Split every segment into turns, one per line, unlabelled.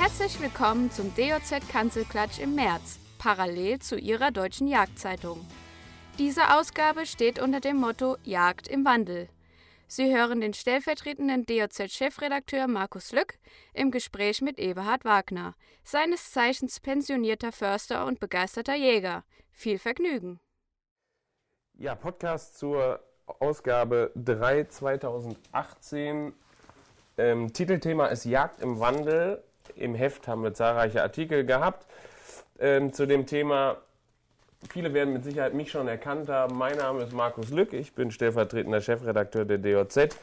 Herzlich willkommen zum DOZ Kanzelklatsch im März, parallel zu Ihrer deutschen Jagdzeitung. Diese Ausgabe steht unter dem Motto Jagd im Wandel. Sie hören den stellvertretenden DOZ-Chefredakteur Markus Lück im Gespräch mit Eberhard Wagner, seines Zeichens pensionierter Förster und begeisterter Jäger. Viel Vergnügen.
Ja, Podcast zur Ausgabe 3 2018. Ähm, Titelthema ist Jagd im Wandel. Im Heft haben wir zahlreiche Artikel gehabt ähm, zu dem Thema. Viele werden mit Sicherheit mich schon erkannt haben. Mein Name ist Markus Lück, ich bin stellvertretender Chefredakteur der DOZ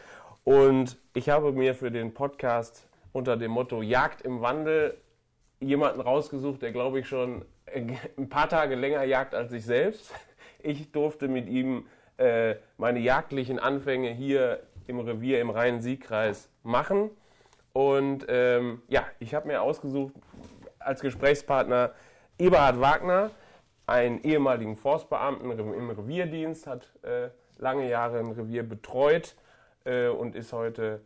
und ich habe mir für den Podcast unter dem Motto Jagd im Wandel jemanden rausgesucht, der glaube ich schon ein paar Tage länger jagt als ich selbst. Ich durfte mit ihm äh, meine jagdlichen Anfänge hier im Revier im Rhein-Sieg-Kreis machen. Und ähm, ja, ich habe mir ausgesucht als Gesprächspartner Eberhard Wagner, einen ehemaligen Forstbeamten im Revierdienst, hat äh, lange Jahre ein Revier betreut äh, und ist heute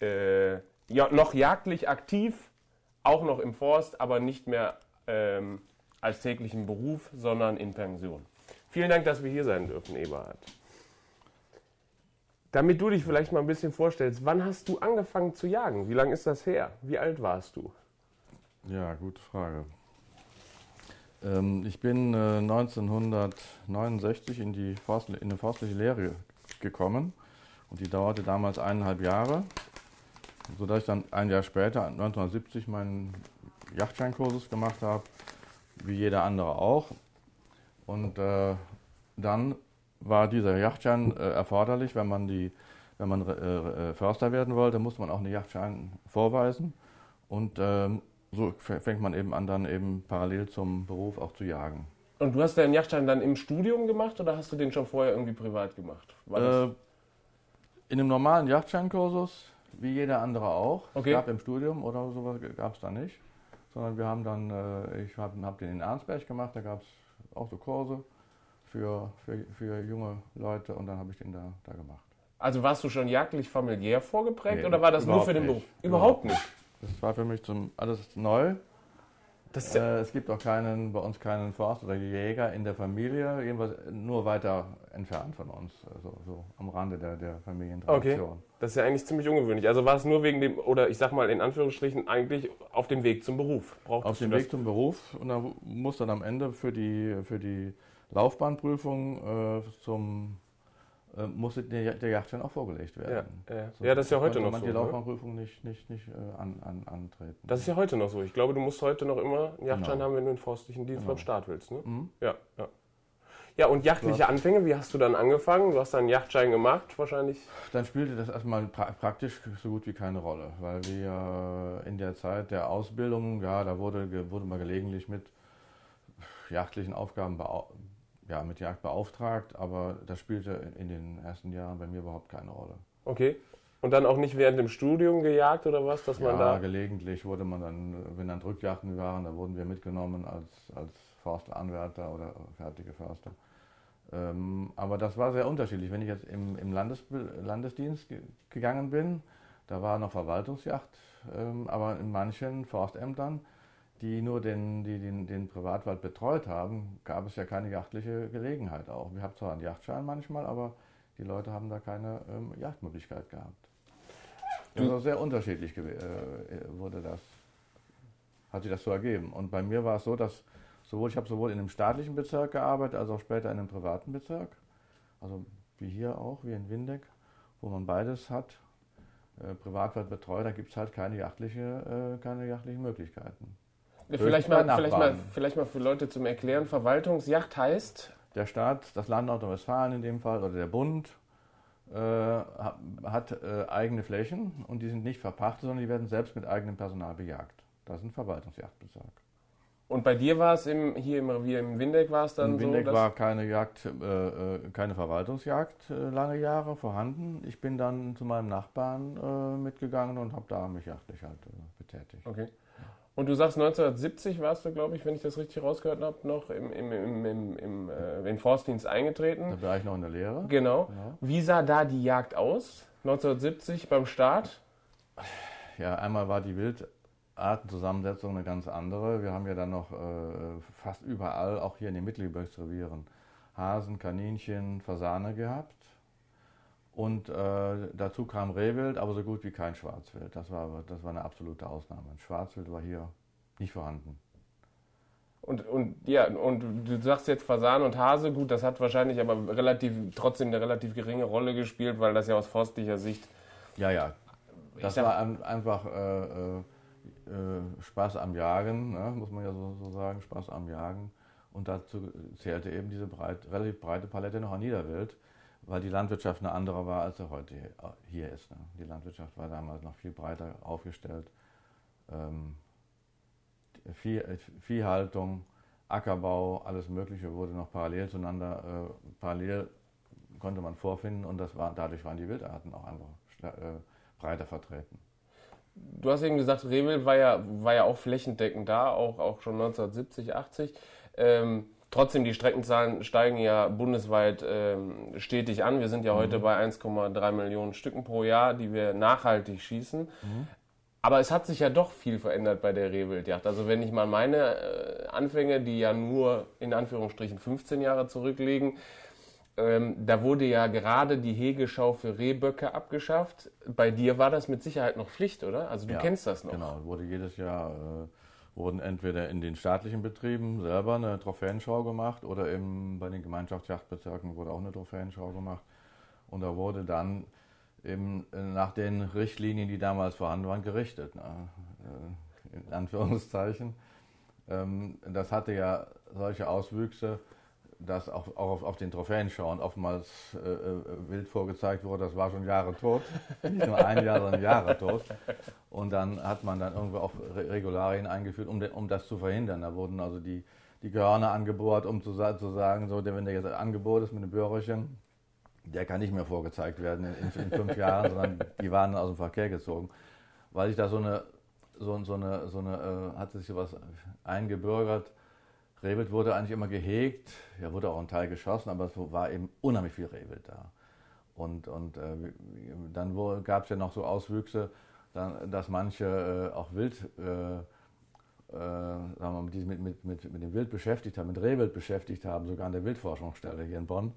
äh, ja, noch jagdlich aktiv, auch noch im Forst, aber nicht mehr ähm, als täglichen Beruf, sondern in Pension. Vielen Dank, dass wir hier sein dürfen, Eberhard. Damit du dich vielleicht mal ein bisschen vorstellst, wann hast du angefangen zu jagen? Wie lange ist das her? Wie alt warst du?
Ja, gute Frage. Ähm, ich bin äh, 1969 in die, Forst, in eine forstliche Lehre gekommen und die dauerte damals eineinhalb Jahre, sodass ich dann ein Jahr später, 1970, meinen Yachtscheinkursus gemacht habe, wie jeder andere auch. Und äh, dann war dieser Yachtschein äh, erforderlich, wenn man, die, wenn man äh, äh, Förster werden wollte, musste man auch einen Yachtschein vorweisen. Und ähm, so fängt man eben an, dann eben parallel zum Beruf auch zu jagen.
Und du hast deinen Yachtschein dann im Studium gemacht oder hast du den schon vorher irgendwie privat gemacht?
Äh, in einem normalen Yachtscheinkursus, wie jeder andere auch. Okay. Es gab im Studium oder sowas gab es da nicht. Sondern wir haben dann, äh, ich habe hab den in Arnsberg gemacht, da gab es auch so Kurse für, für, für junge Leute und dann habe ich den da, da gemacht.
Also warst du schon jagdlich familiär vorgeprägt nee, oder war das nur für den Beruf? Überhaupt nicht.
Das war für mich zum, alles neu. Äh, es gibt auch keinen, bei uns keinen Forst oder Jäger in der Familie, jedenfalls nur weiter entfernt von uns, also so am Rande der, der Familientradition. Okay.
Das ist ja eigentlich ziemlich ungewöhnlich. Also war es nur wegen dem, oder ich sag mal in Anführungsstrichen, eigentlich auf dem Weg zum Beruf.
Brauchtest auf dem Weg zum Beruf und dann muss dann am Ende für die, für die Laufbahnprüfung äh, zum musste der, der Yachtschein auch vorgelegt werden.
Ja, ja. ja das ist ja heute noch man
so. die ne? Laufbahnprüfung ne? nicht, nicht, nicht äh, an, an, antreten.
Das ist ja heute noch so. Ich glaube, du musst heute noch immer einen Yachtschein genau. haben, wenn du einen forstlichen Dienst genau. beim Start willst. Ne? Mhm. Ja, ja. Ja, und jachtliche Anfänge, wie hast du dann angefangen? Du hast dann einen Yachtschein gemacht, wahrscheinlich?
Dann spielte das erstmal pra praktisch so gut wie keine Rolle, weil wir in der Zeit der Ausbildung, ja, da wurde, wurde man gelegentlich mit jachtlichen Aufgaben ja, mit Jagd beauftragt, aber das spielte in den ersten Jahren bei mir überhaupt keine Rolle.
Okay. Und dann auch nicht während dem Studium gejagt oder was, dass
man
ja, da?
gelegentlich wurde man dann, wenn dann Drückjachten waren, da wurden wir mitgenommen als, als Forstelanwärter oder fertige Förster. Ähm, aber das war sehr unterschiedlich. Wenn ich jetzt im, im Landes, Landesdienst gegangen bin, da war noch Verwaltungsjacht, ähm, aber in manchen Forstämtern die nur den, die den, den Privatwald betreut haben, gab es ja keine jachtliche Gelegenheit auch. Wir haben zwar einen Yachtschein manchmal, aber die Leute haben da keine ähm, Jagdmöglichkeit gehabt. Also sehr unterschiedlich äh, wurde das, hat sich das so ergeben. Und bei mir war es so, dass sowohl, ich habe sowohl in einem staatlichen Bezirk gearbeitet, als auch später in einem privaten Bezirk. Also wie hier auch, wie in Windeck, wo man beides hat. Äh, Privatwald betreut, da gibt es halt keine, jachtliche, äh, keine jachtlichen Möglichkeiten.
Vielleicht mal, vielleicht, mal, vielleicht mal für Leute zum Erklären. Verwaltungsjacht heißt?
Der Staat, das Land Nordrhein-Westfalen in dem Fall oder der Bund äh, hat äh, eigene Flächen und die sind nicht verpachtet, sondern die werden selbst mit eigenem Personal bejagt. Das ist ein Verwaltungsjagdbezirk.
Und bei dir war es im, hier im Revier im Windeck war es dann
Im Windeck so, war keine Jagd, äh, äh, keine Verwaltungsjagd äh, lange Jahre vorhanden. Ich bin dann zu meinem Nachbarn äh, mitgegangen und habe da mich jagdlich halt betätigt.
Okay. Und du sagst, 1970 warst du, glaube ich, wenn ich das richtig rausgehört habe, noch im, im, im, im, im äh, den Forstdienst eingetreten.
Da war ich noch in der Lehre.
Genau. genau. Wie sah da die Jagd aus? 1970 beim Start?
Ja, einmal war die wild Artenzusammensetzung eine ganz andere. Wir haben ja dann noch äh, fast überall, auch hier in den Mittelgebirgsrevieren, Hasen, Kaninchen, Fasane gehabt. Und äh, dazu kam Rehwild, aber so gut wie kein Schwarzwild. Das war, das war eine absolute Ausnahme. Schwarzwild war hier nicht vorhanden.
Und, und ja, und du sagst jetzt Fasan und Hase, gut, das hat wahrscheinlich aber relativ, trotzdem eine relativ geringe Rolle gespielt, weil das ja aus forstlicher Sicht.
Ja, ja. Das war ein, einfach äh, äh, äh, Spaß am Jagen, ne? muss man ja so, so, sagen, Spaß am Jagen. Und dazu zählte eben diese breit, relativ breite Palette noch an Niederwild, weil die Landwirtschaft eine andere war, als sie heute hier ist. Ne? Die Landwirtschaft war damals noch viel breiter aufgestellt. Ähm, Vieh, äh, Viehhaltung, Ackerbau, alles Mögliche wurde noch parallel zueinander, äh, parallel konnte man vorfinden und das war, dadurch waren die Wildarten auch einfach äh, breiter vertreten.
Du hast eben gesagt, Rehwild war ja, war ja auch flächendeckend da, auch, auch schon 1970, 80. Ähm, trotzdem, die Streckenzahlen steigen ja bundesweit ähm, stetig an. Wir sind ja mhm. heute bei 1,3 Millionen Stücken pro Jahr, die wir nachhaltig schießen. Mhm. Aber es hat sich ja doch viel verändert bei der Rehwildjagd. Also wenn ich mal meine äh, Anfänge, die ja nur in Anführungsstrichen 15 Jahre zurückliegen, ähm, da wurde ja gerade die Hegeschau für Rehböcke abgeschafft. Bei dir war das mit Sicherheit noch Pflicht, oder? Also du ja, kennst das noch.
Genau, wurde jedes Jahr äh, wurden entweder in den staatlichen Betrieben selber eine Trophäenschau gemacht oder eben bei den Gemeinschaftsjagdbezirken wurde auch eine Trophäenschau gemacht. Und da wurde dann eben äh, nach den Richtlinien, die damals vorhanden waren, gerichtet. Ne? Äh, in Anführungszeichen. Ähm, das hatte ja solche Auswüchse, dass auch, auch auf, den Trophäen schauen oftmals äh, äh, wild vorgezeigt wurde, das war schon Jahre tot. Nicht nur ein Jahr, sondern Jahre tot. Und dann hat man dann irgendwo auch Regularien eingeführt, um, um das zu verhindern. Da wurden also die, die Gehörner angebohrt, um zu, zu sagen, so, wenn der jetzt Angebot ist mit einem Böhrchen, der kann nicht mehr vorgezeigt werden in, in fünf Jahren, sondern die waren aus dem Verkehr gezogen. Weil sich da so eine, so, so eine, so eine äh, hat sich sowas eingebürgert. Rehwild wurde eigentlich immer gehegt, ja, wurde auch ein Teil geschossen, aber es war eben unheimlich viel Rehwild da. Und, und äh, dann gab es ja noch so Auswüchse, dann, dass manche äh, auch Wild, äh, äh sagen wir mal, die mit, mit, mit, mit dem Wild beschäftigt haben, mit Rehwild beschäftigt haben, sogar an der Wildforschungsstelle hier in Bonn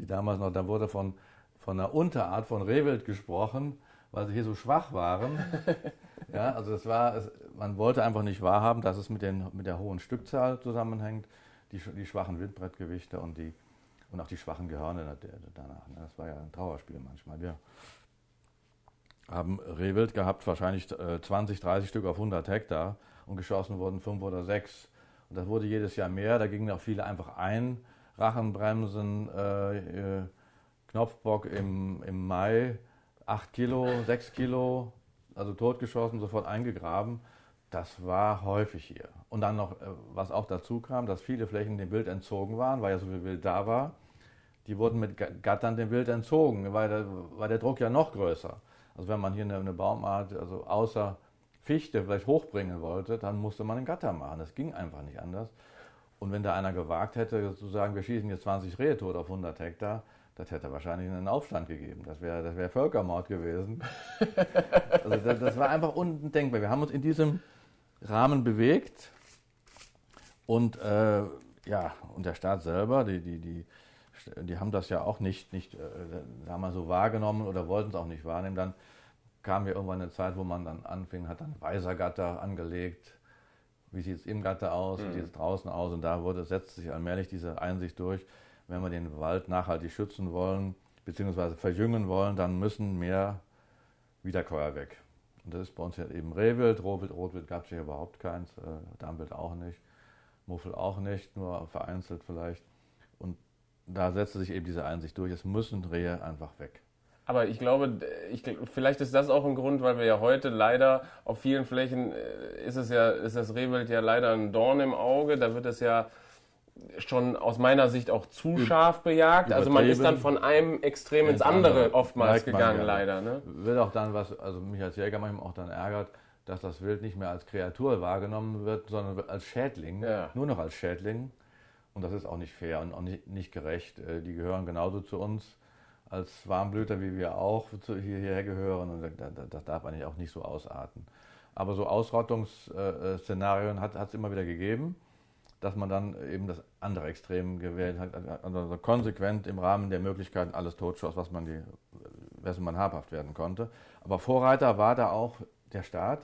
die damals noch, da wurde von, von einer Unterart von Rehwild gesprochen, weil sie hier so schwach waren. ja, also das war, es, man wollte einfach nicht wahrhaben, dass es mit, den, mit der hohen Stückzahl zusammenhängt, die, die schwachen Wildbrettgewichte und, die, und auch die schwachen Gehörne danach. Ne? Das war ja ein Trauerspiel manchmal. Wir haben Rehwild gehabt, wahrscheinlich 20, äh, 30 Stück auf 100 Hektar und geschossen wurden fünf oder sechs. Und das wurde jedes Jahr mehr, da gingen auch viele einfach ein Rachenbremsen, äh, äh, Knopfbock im, im Mai, 8 Kilo, 6 Kilo, also totgeschossen, sofort eingegraben. Das war häufig hier. Und dann noch, äh, was auch dazu kam, dass viele Flächen dem Wild entzogen waren, weil ja so viel Wild da war. Die wurden mit Gattern dem Wild entzogen, weil der, war der Druck ja noch größer. Also wenn man hier eine, eine Baumart, also außer Fichte vielleicht hochbringen wollte, dann musste man einen Gatter machen. Das ging einfach nicht anders. Und wenn da einer gewagt hätte, zu sagen, wir schießen jetzt 20 Rehe tot auf 100 Hektar, das hätte wahrscheinlich einen Aufstand gegeben. Das wäre das wär Völkermord gewesen. also das, das, war einfach undenkbar. Wir haben uns in diesem Rahmen bewegt und äh, ja, und der Staat selber, die, die, die, die haben das ja auch nicht, nicht äh, mal so wahrgenommen oder wollten es auch nicht wahrnehmen. Dann kam ja irgendwann eine Zeit, wo man dann anfing, hat dann Weisergatter angelegt, wie sieht es im Gatter aus, mhm. wie sieht es draußen aus. Und da wurde, setzt sich allmählich diese Einsicht durch, wenn wir den Wald nachhaltig schützen wollen, beziehungsweise verjüngen wollen, dann müssen mehr Wiederkäuer weg. Und das ist bei uns ja eben Rehwild, Rotwild, Rotwild gab es hier überhaupt keins, äh, Dammwild auch nicht, Muffel auch nicht, nur vereinzelt vielleicht. Und da setzte sich eben diese Einsicht durch, es müssen Rehe einfach weg.
Aber ich glaube, ich, vielleicht ist das auch ein Grund, weil wir ja heute leider auf vielen Flächen äh, ist es ja, ist das Rehwild ja leider ein Dorn im Auge. Da wird es ja schon aus meiner Sicht auch zu scharf bejagt. Also man ist dann von einem Extrem ins andere oftmals gegangen, leider. Ne?
Wird auch dann, was also mich als Jäger manchmal auch dann ärgert, dass das Wild nicht mehr als Kreatur wahrgenommen wird, sondern als Schädling, ja. nur noch als Schädling. Und das ist auch nicht fair und auch nicht, nicht gerecht. Äh, die gehören genauso zu uns als Warmblüter, wie wir auch hierher gehören. Und das darf eigentlich auch nicht so ausarten. Aber so Ausrottungsszenarien hat es immer wieder gegeben, dass man dann eben das andere Extrem gewählt hat, also konsequent im Rahmen der Möglichkeiten alles totschoss, was man die, wessen man habhaft werden konnte. Aber Vorreiter war da auch der Staat,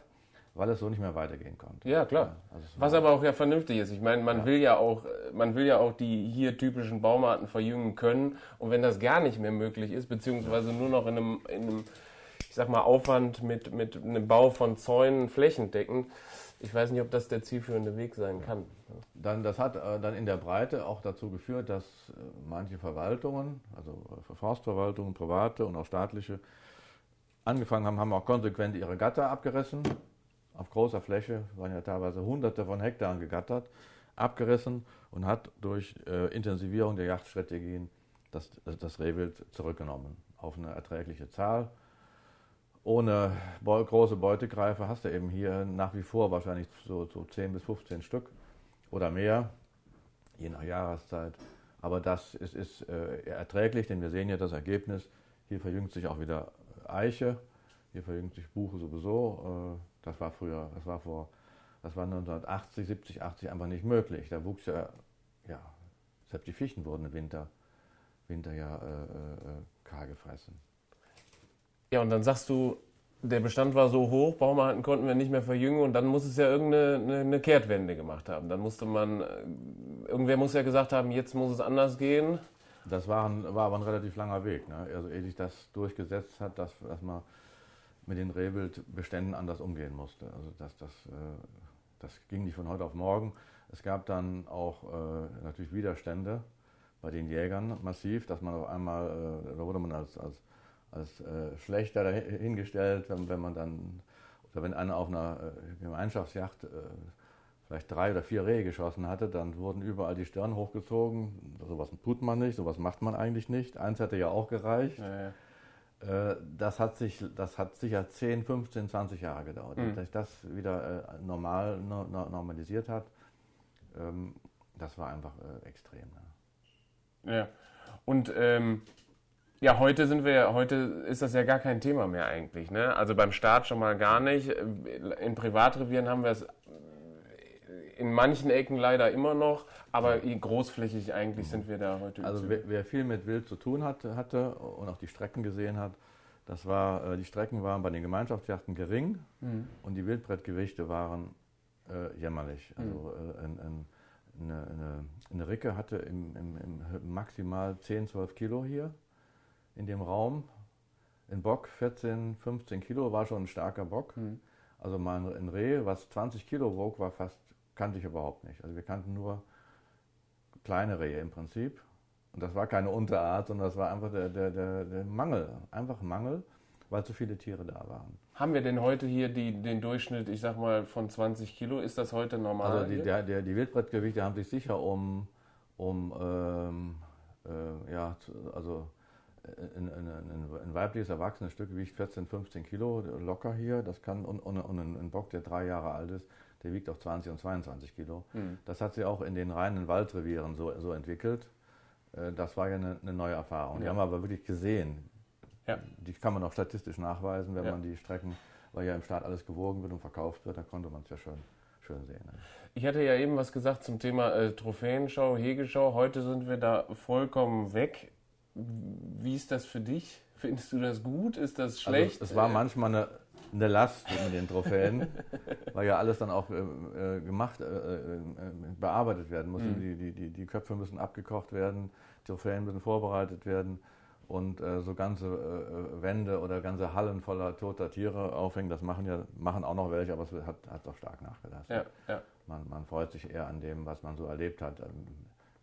weil es so nicht mehr weitergehen konnte.
Ja, klar. Also Was aber auch ja vernünftig ist. Ich meine, man ja. will ja auch, man will ja auch die hier typischen Baumarten verjüngen können. Und wenn das gar nicht mehr möglich ist, beziehungsweise nur noch in einem, in einem ich sag mal, Aufwand mit, mit einem Bau von Zäunen flächendeckend, ich weiß nicht, ob das der zielführende Weg sein kann.
Dann, das hat äh, dann in der Breite auch dazu geführt, dass äh, manche Verwaltungen, also äh, Forstverwaltungen, private und auch staatliche, angefangen haben, haben auch konsequent ihre Gatter abgerissen auf großer Fläche, waren ja teilweise hunderte von Hektaren gegattert, abgerissen und hat durch äh, Intensivierung der Jagdstrategien das, das Rehwild zurückgenommen auf eine erträgliche Zahl. Ohne große Beutegreifer hast du eben hier nach wie vor wahrscheinlich so, so 10 bis 15 Stück oder mehr, je nach Jahreszeit. Aber das ist, ist äh, erträglich, denn wir sehen ja das Ergebnis. Hier verjüngt sich auch wieder Eiche, hier verjüngt sich Buche sowieso. Äh, das war früher, das war vor, das war 1980, 70, 80 einfach nicht möglich. Da wuchs ja, ja, selbst die Fichten wurden im Winter, Winter ja äh, äh, kahl gefressen.
Ja, und dann sagst du, der Bestand war so hoch, Baumarten konnten wir nicht mehr verjüngen und dann muss es ja irgendeine eine, eine Kehrtwende gemacht haben. Dann musste man, äh, irgendwer muss ja gesagt haben, jetzt muss es anders gehen.
Das war, ein, war aber ein relativ langer Weg. Ne? Also ehe sich das durchgesetzt hat, dass, dass man mit den Rehwildbeständen anders umgehen musste. Also das, das, äh, das ging nicht von heute auf morgen. Es gab dann auch äh, natürlich Widerstände bei den Jägern massiv, dass man auf einmal, da wurde man als, als, als schlechter dahingestellt, wenn, wenn man dann, oder wenn einer auf einer Gemeinschaftsjacht vielleicht drei oder vier Rehe geschossen hatte, dann wurden überall die Stirn hochgezogen. Sowas tut man nicht, sowas macht man eigentlich nicht. Eins hätte ja auch gereicht. Ja, ja. Äh, das hat, sich, das hat sicher 10, 15, 20 Jahre gedauert, mhm. dass sich das wieder äh, normal normalisiert hat. Ähm, das war einfach äh, extrem.
Ja, ja. und ähm, ja, heute sind wir, heute ist das ja gar kein Thema mehr eigentlich. Ne? Also beim Staat schon mal gar nicht. In Privatrevieren haben wir es in manchen Ecken leider immer noch, aber großflächig eigentlich sind wir da heute.
Also wer, wer, viel mit Wild zu tun hatte, hatte und auch die Strecken gesehen hat, das war, äh, die Strecken waren bei den Gemeinschaftsjachten gering mhm. und die Wildbrettgewichte waren äh, jämmerlich. Also mhm. äh, ein, ein, eine, eine, eine, Ricke hatte im, im, im maximal 10, 12 Kilo hier in dem Raum. Ein Bock 14, 15 Kilo war schon ein starker Bock. Mhm. Also mal ein Reh, was 20 Kilo wog, war fast kannte ich überhaupt nicht. Also wir kannten nur kleine Rehe im Prinzip. Und das war keine Unterart, sondern das war einfach der, der, der, der Mangel. Einfach Mangel, weil zu viele Tiere da waren.
Haben wir denn heute hier die, den Durchschnitt, ich sag mal, von 20 Kilo? Ist das heute normal?
Also die, der, der, die Wildbrettgewichte haben sich sicher um, um ähm, äh, ja, also ein, ein, ein, weibliches erwachsenes Stück wiegt 14, 15 Kilo locker hier. Das kann und, und, und ein Bock, der drei Jahre alt ist, der wiegt auch 20 und 22 Kilo. Mhm. Das hat sich auch in den reinen Waldrevieren so, so entwickelt. Äh, das war ja eine, eine neue Erfahrung. Ja. Die haben wir aber wirklich gesehen. Ja. Die kann man auch statistisch nachweisen, wenn ja. man die Strecken, weil ja im Staat alles gewogen wird und verkauft wird, da konnte man es ja schön, schön sehen. Ne?
Ich hatte ja eben was gesagt zum Thema äh, Trophäenschau, Hegeschau. Heute sind wir da vollkommen weg. Wie ist das für dich? Findest du das gut? Ist das also, schlecht?
Also, es war manchmal eine eine Last mit den Trophäen, weil ja alles dann auch äh, äh gemacht, äh, äh, bearbeitet werden muss. Mhm. Die, die, die, Köpfe müssen abgekocht werden, Trophäen müssen vorbereitet werden und äh, so ganze äh, Wände oder ganze Hallen voller toter Tiere aufhängen, das machen ja machen auch noch welche, aber es hat, hat doch stark nachgelassen. Ja, ja. Man, man freut sich eher an dem, was man so erlebt hat, ähm,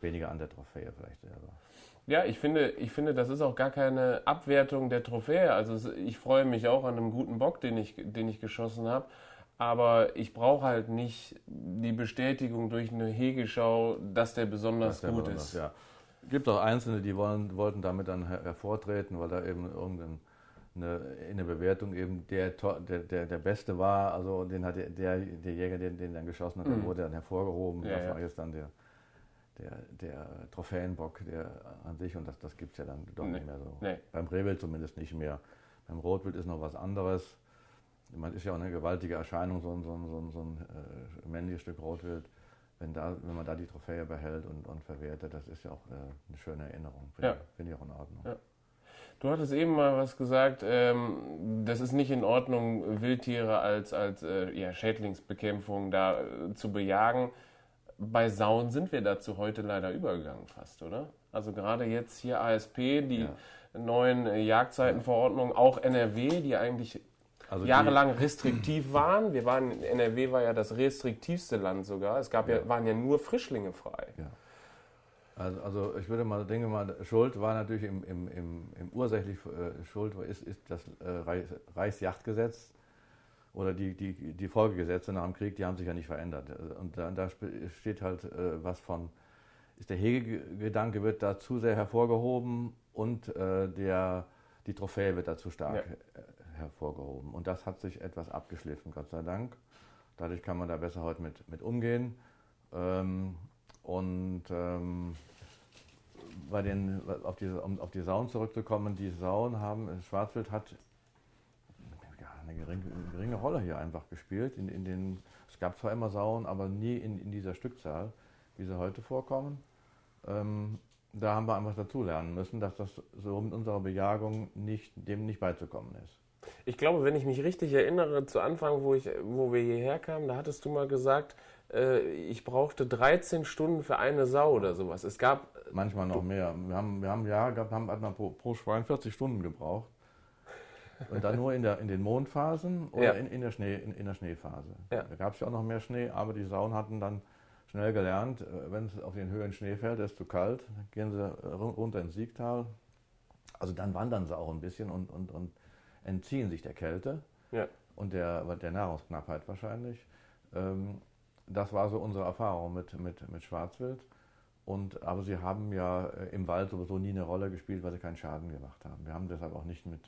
weniger an der Trophäe vielleicht selber.
Ja, ich finde, ich finde, das ist auch gar keine Abwertung der Trophäe. Also ich freue mich auch an einem guten Bock, den ich, den ich geschossen habe. Aber ich brauche halt nicht die Bestätigung durch eine Hegeschau, dass der besonders dass der gut besonders, ist. Ja.
Gibt auch Einzelne, die wollen, wollten damit dann hervortreten, weil da eben irgendein eine, in der Bewertung eben der, der, der, der Beste war, also den hat der, der Jäger, den, den dann geschossen hat, mhm. wurde dann hervorgehoben. Ja, das war jetzt dann der, der, der Trophäenbock, der an sich, und das, das gibt es ja dann doch nee. nicht mehr so. Nee. Beim Rehwild zumindest nicht mehr. Beim Rotwild ist noch was anderes. man ist ja auch eine gewaltige Erscheinung, so ein, so ein, so ein, so ein äh, männliches Stück Rotwild. Wenn, da, wenn man da die Trophäe behält und, und verwertet, das ist ja auch äh, eine schöne Erinnerung. Finde
Ja.
find ich auch in Ordnung.
Ja. Du hattest eben mal was gesagt, ähm, das ist nicht in Ordnung, Wildtiere als, als äh, ja, Schädlingsbekämpfung da äh, zu bejagen. Bei Sauen sind wir dazu heute leider übergegangen fast, oder? Also gerade jetzt hier ASP, die
Ja.
neuen Jagdzeitenverordnungen, auch NRW, die eigentlich
Also
jahrelang restriktiv waren. Wir waren, NRW war ja das restriktivste Land sogar. Es gab ja,
Ja.
waren ja nur Frischlinge frei.
Die, ja. also, also ich würde mal, denke mal, Schuld war natürlich im, im, im, im ursächlich äh, Schuld ist, ist das äh, Reich, Reichsjagdgesetz oder die, die, die Folgegesetze nach dem Krieg, die haben sich ja nicht verändert. Und da, da steht halt äh, was von, ist der Hegegedanke wird da zu sehr hervorgehoben und äh, der, die Trophäe wird da zu stark
Ja.
äh, hervorgehoben. Und das hat sich etwas abgeschliffen, Gott sei Dank. Dadurch kann man da besser heute mit, mit umgehen. Ähm, und ähm, bei den, auf, diese, um auf die Sauen zurückzukommen, die Sauen haben, Schwarzwild hat eine geringe, geringe Rolle hier einfach gespielt. In, in den, es gab zwar immer Sauen, aber nie in, in dieser Stückzahl, wie sie heute vorkommen. Ähm, da haben wir einfach dazulernen müssen, dass das so mit unserer Bejagung nicht, dem nicht beizukommen ist.
Ich glaube, wenn ich mich richtig erinnere, zu Anfang, wo, ich, wo wir hierher kamen, da hattest du mal gesagt, äh, ich brauchte 13 Stunden für eine Sau oder sowas. Es gab,
Manchmal noch mehr. Wir haben, wir haben Jahre gehabt, haben pro, pro Schwein 40 Stunden gebraucht. Und dann nur in, der, in den Mondphasen oder
Ja.
in, in, der Schnee, in, in der Schneephase.
Ja.
Da gab es ja auch noch mehr Schnee, aber die Sauen hatten dann schnell gelernt, äh, wenn es auf den Höhen Schnee fällt, ist zu kalt, dann gehen sie ru- runter ins Siegtal. Also dann wandern sie auch ein bisschen und, und, und entziehen sich der Kälte
ja,
und der, der Nahrungsknappheit wahrscheinlich. Ähm, das war so unsere Erfahrung mit, mit, mit Schwarzwild. Und, aber sie haben ja äh, im Wald sowieso nie eine Rolle gespielt, weil sie keinen Schaden gemacht haben. Wir haben deshalb auch nicht mit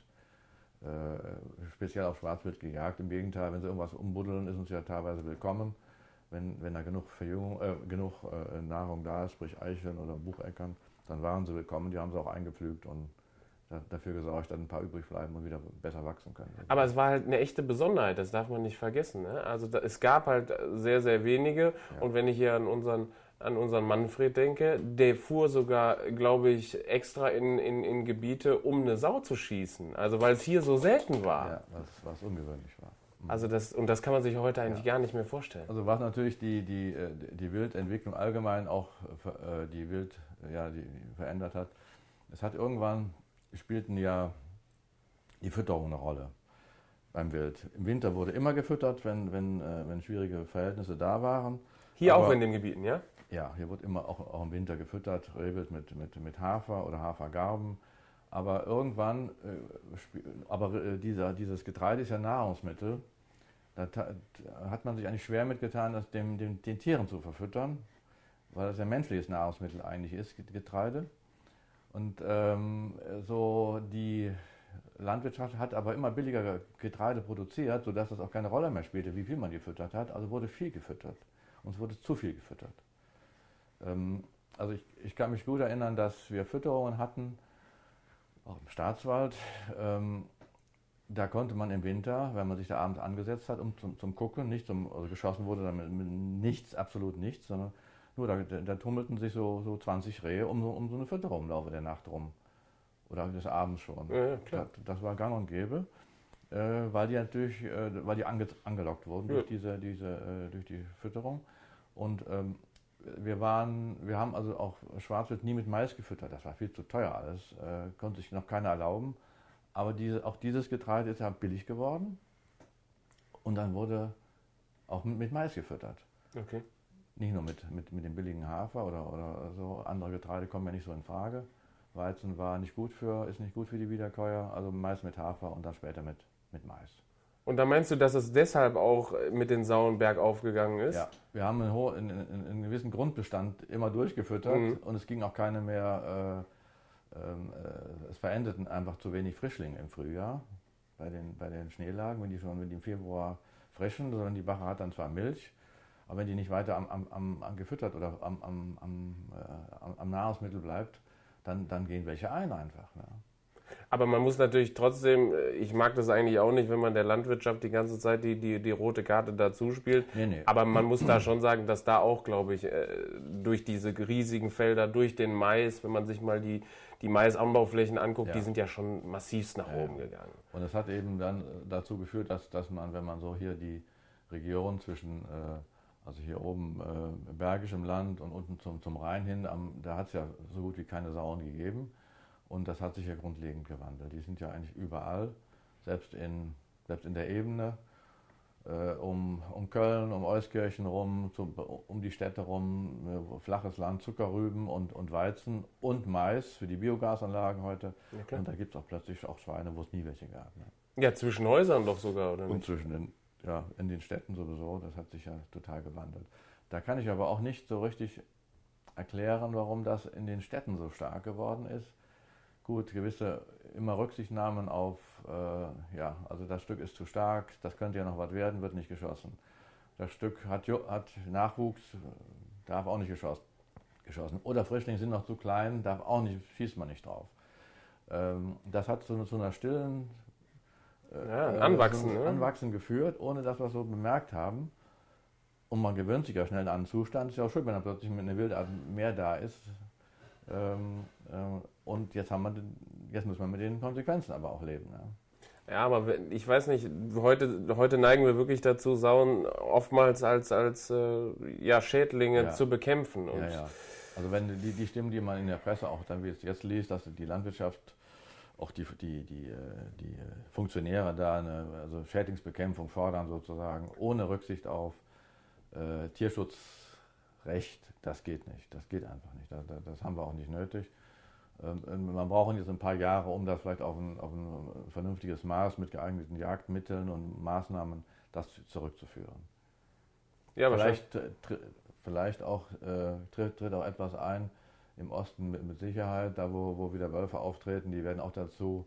speziell auf Schwarzwild gejagt. Im Gegenteil, wenn sie irgendwas umbuddeln, ist uns ja teilweise willkommen. Wenn, wenn da genug, Verjüngung, äh, genug äh, Nahrung da ist, sprich Eicheln oder Bucheckern, dann waren sie willkommen. Die haben sie auch eingepflügt und da, dafür gesorgt, dass ein paar übrig bleiben und wieder besser wachsen können.
aber es war halt eine echte Besonderheit, das darf man nicht vergessen. Ne? Also da, es gab halt sehr, sehr wenige.
Ja.
Und wenn ich hier an unseren, an unseren Manfred denke, der fuhr sogar, glaube ich, extra in, in, in Gebiete, um eine Sau zu schießen. Also weil es hier so selten war.
Ja, was, was ungewöhnlich war.
Also das, und das kann man sich heute eigentlich
Ja.
gar nicht mehr vorstellen.
Also was natürlich die, die, äh, die Wildentwicklung allgemein auch ver- äh, die Wild ja, die verändert hat. Es hat irgendwann spielten ja die Fütterung eine Rolle beim Wild. Im Winter wurde immer gefüttert, wenn, wenn, äh, wenn schwierige Verhältnisse da waren.
Hier auch
Aber-
in den Gebieten, ja?
Ja, hier wird immer auch, auch im Winter gefüttert, Rehwild mit, mit, mit Hafer oder Hafergarben. Aber irgendwann, äh, aber äh, dieser, dieses Getreide ist ja Nahrungsmittel. Da hat man sich eigentlich schwer mitgetan, das dem, dem, den Tieren zu verfüttern, weil das ja menschliches Nahrungsmittel eigentlich ist, Get- Getreide. Und ähm, so die Landwirtschaft hat aber immer billiger Getreide produziert, sodass es auch keine Rolle mehr spielte, wie viel man gefüttert hat. Also wurde viel gefüttert. Und es wurde zu viel gefüttert. Ähm, also ich, ich kann mich gut erinnern, dass wir Fütterungen hatten, auch im Staatswald. Ähm, da konnte man im Winter, wenn man sich da abends angesetzt hat, um zum, zum Gucken, nicht zum, also geschossen wurde damit mit nichts, absolut nichts, sondern nur da, da tummelten sich so, so 20 Rehe um, so- um so eine Fütterung im Laufe der Nacht rum. Oder des Abends schon.
Ja.
Das, das war gang und gäbe, äh, weil die natürlich, äh, weil die ange, angelockt wurden
Ja.
durch diese, diese, äh, durch die Fütterung. Und ähm, wir waren, wir haben also auch Schwarzwild nie mit Mais gefüttert. Das war viel zu teuer alles, äh, konnte sich noch keiner erlauben. Aber diese, auch dieses Getreide ist ja billig geworden. Und dann wurde auch mit, mit Mais gefüttert.
Okay.
Nicht nur mit, mit, mit dem billigen Hafer oder, oder so. Andere Getreide kommen ja nicht so in Frage. Weizen war nicht gut für, ist nicht gut für die Wiederkäuer. Also Mais mit Hafer und dann später mit, mit Mais.
Und da meinst du, dass es deshalb auch mit den Sauen bergauf gegangen ist?
Ja, wir haben einen, einen, einen, gewissen Grundbestand immer durchgefüttert
Mhm.
und es ging auch keine mehr, äh, ähm, äh, es verendeten einfach zu wenig Frischlinge im Frühjahr bei den, bei den Schneelagen, wenn die schon wenn die im Februar frischen, sondern die Bache hat dann zwar Milch, aber wenn die nicht weiter am, am, am, am gefüttert oder am, am, am, äh, am Nahrungsmittel bleibt, dann, dann gehen welche ein einfach. Ne?
Aber man muss natürlich trotzdem, äh, ich mag das eigentlich auch nicht, wenn man der Landwirtschaft die ganze Zeit die, die, die rote Karte dazu spielt. Nee, nee. Aber man muss da schon sagen, dass da auch, glaube ich, äh, durch diese riesigen Felder, durch den Mais, wenn man sich mal die, die Maisanbauflächen anguckt, ja. die sind ja schon massivst nach ja. oben gegangen.
Und es hat eben dann dazu geführt, dass, dass man, wenn man so hier die Region zwischen, äh, also hier oben äh, bergischem Land und unten zum, zum Rhein hin, da hat es ja so gut wie keine Sauen gegeben. Und das hat sich ja grundlegend gewandelt. Die sind ja eigentlich überall, selbst in, selbst in der Ebene, äh, um, um Köln, um Euskirchen rum, zu, um die Städte rum, äh, flaches Land, Zuckerrüben und, und Weizen und Mais für die Biogasanlagen heute. Ja, und da gibt es auch plötzlich auch Schweine, wo es nie welche gab. Ne?
Ja, zwischen Häusern doch sogar, oder
nicht? Und zwischen den, ja, in den Städten sowieso, das hat sich ja total gewandelt. Da kann ich aber auch nicht so richtig erklären, warum das in den Städten so stark geworden ist gut, gewisse immer Rücksichtnahmen auf, äh, ja, also das Stück ist zu stark, das könnte ja noch was werden, wird nicht geschossen. Das Stück hat, hat Nachwuchs, darf auch nicht geschossen. geschossen. Oder Frischlinge sind noch zu klein, darf auch nicht, schießt man nicht drauf. Ähm, das hat zu, zu einer stillen
äh, ja, Anwachsen,
so ne? Anwachsen geführt, ohne dass wir es so bemerkt haben. Und man gewöhnt sich ja schnell an den Zustand. Ist ja auch schön, wenn dann plötzlich eine Wildart mehr da ist. Ähm, äh, und jetzt, haben wir, jetzt müssen wir mit den Konsequenzen aber auch leben.
Ja. ja aber ich weiß nicht, heute, heute neigen wir wirklich dazu, Sauen oftmals als, als äh, ja, Schädlinge ja. zu bekämpfen.
Ja, ja. Also wenn die, die Stimmen, die man in der Presse auch dann wie es jetzt liest, dass die Landwirtschaft auch die, die, die, äh, die Funktionäre da eine also Schädlingsbekämpfung fordern sozusagen, ohne Rücksicht auf äh, Tierschutz Recht, das geht nicht. Das geht einfach nicht. Das, das haben wir auch nicht nötig. Ähm, man braucht jetzt ein paar Jahre, um das vielleicht auf ein, auf ein vernünftiges Maß mit geeigneten Jagdmitteln und Maßnahmen das zurückzuführen. Ja, vielleicht, äh, vielleicht auch äh, tritt, tritt, auch etwas ein im Osten mit, mit, Sicherheit, da wo, wo wieder Wölfe auftreten, die werden auch dazu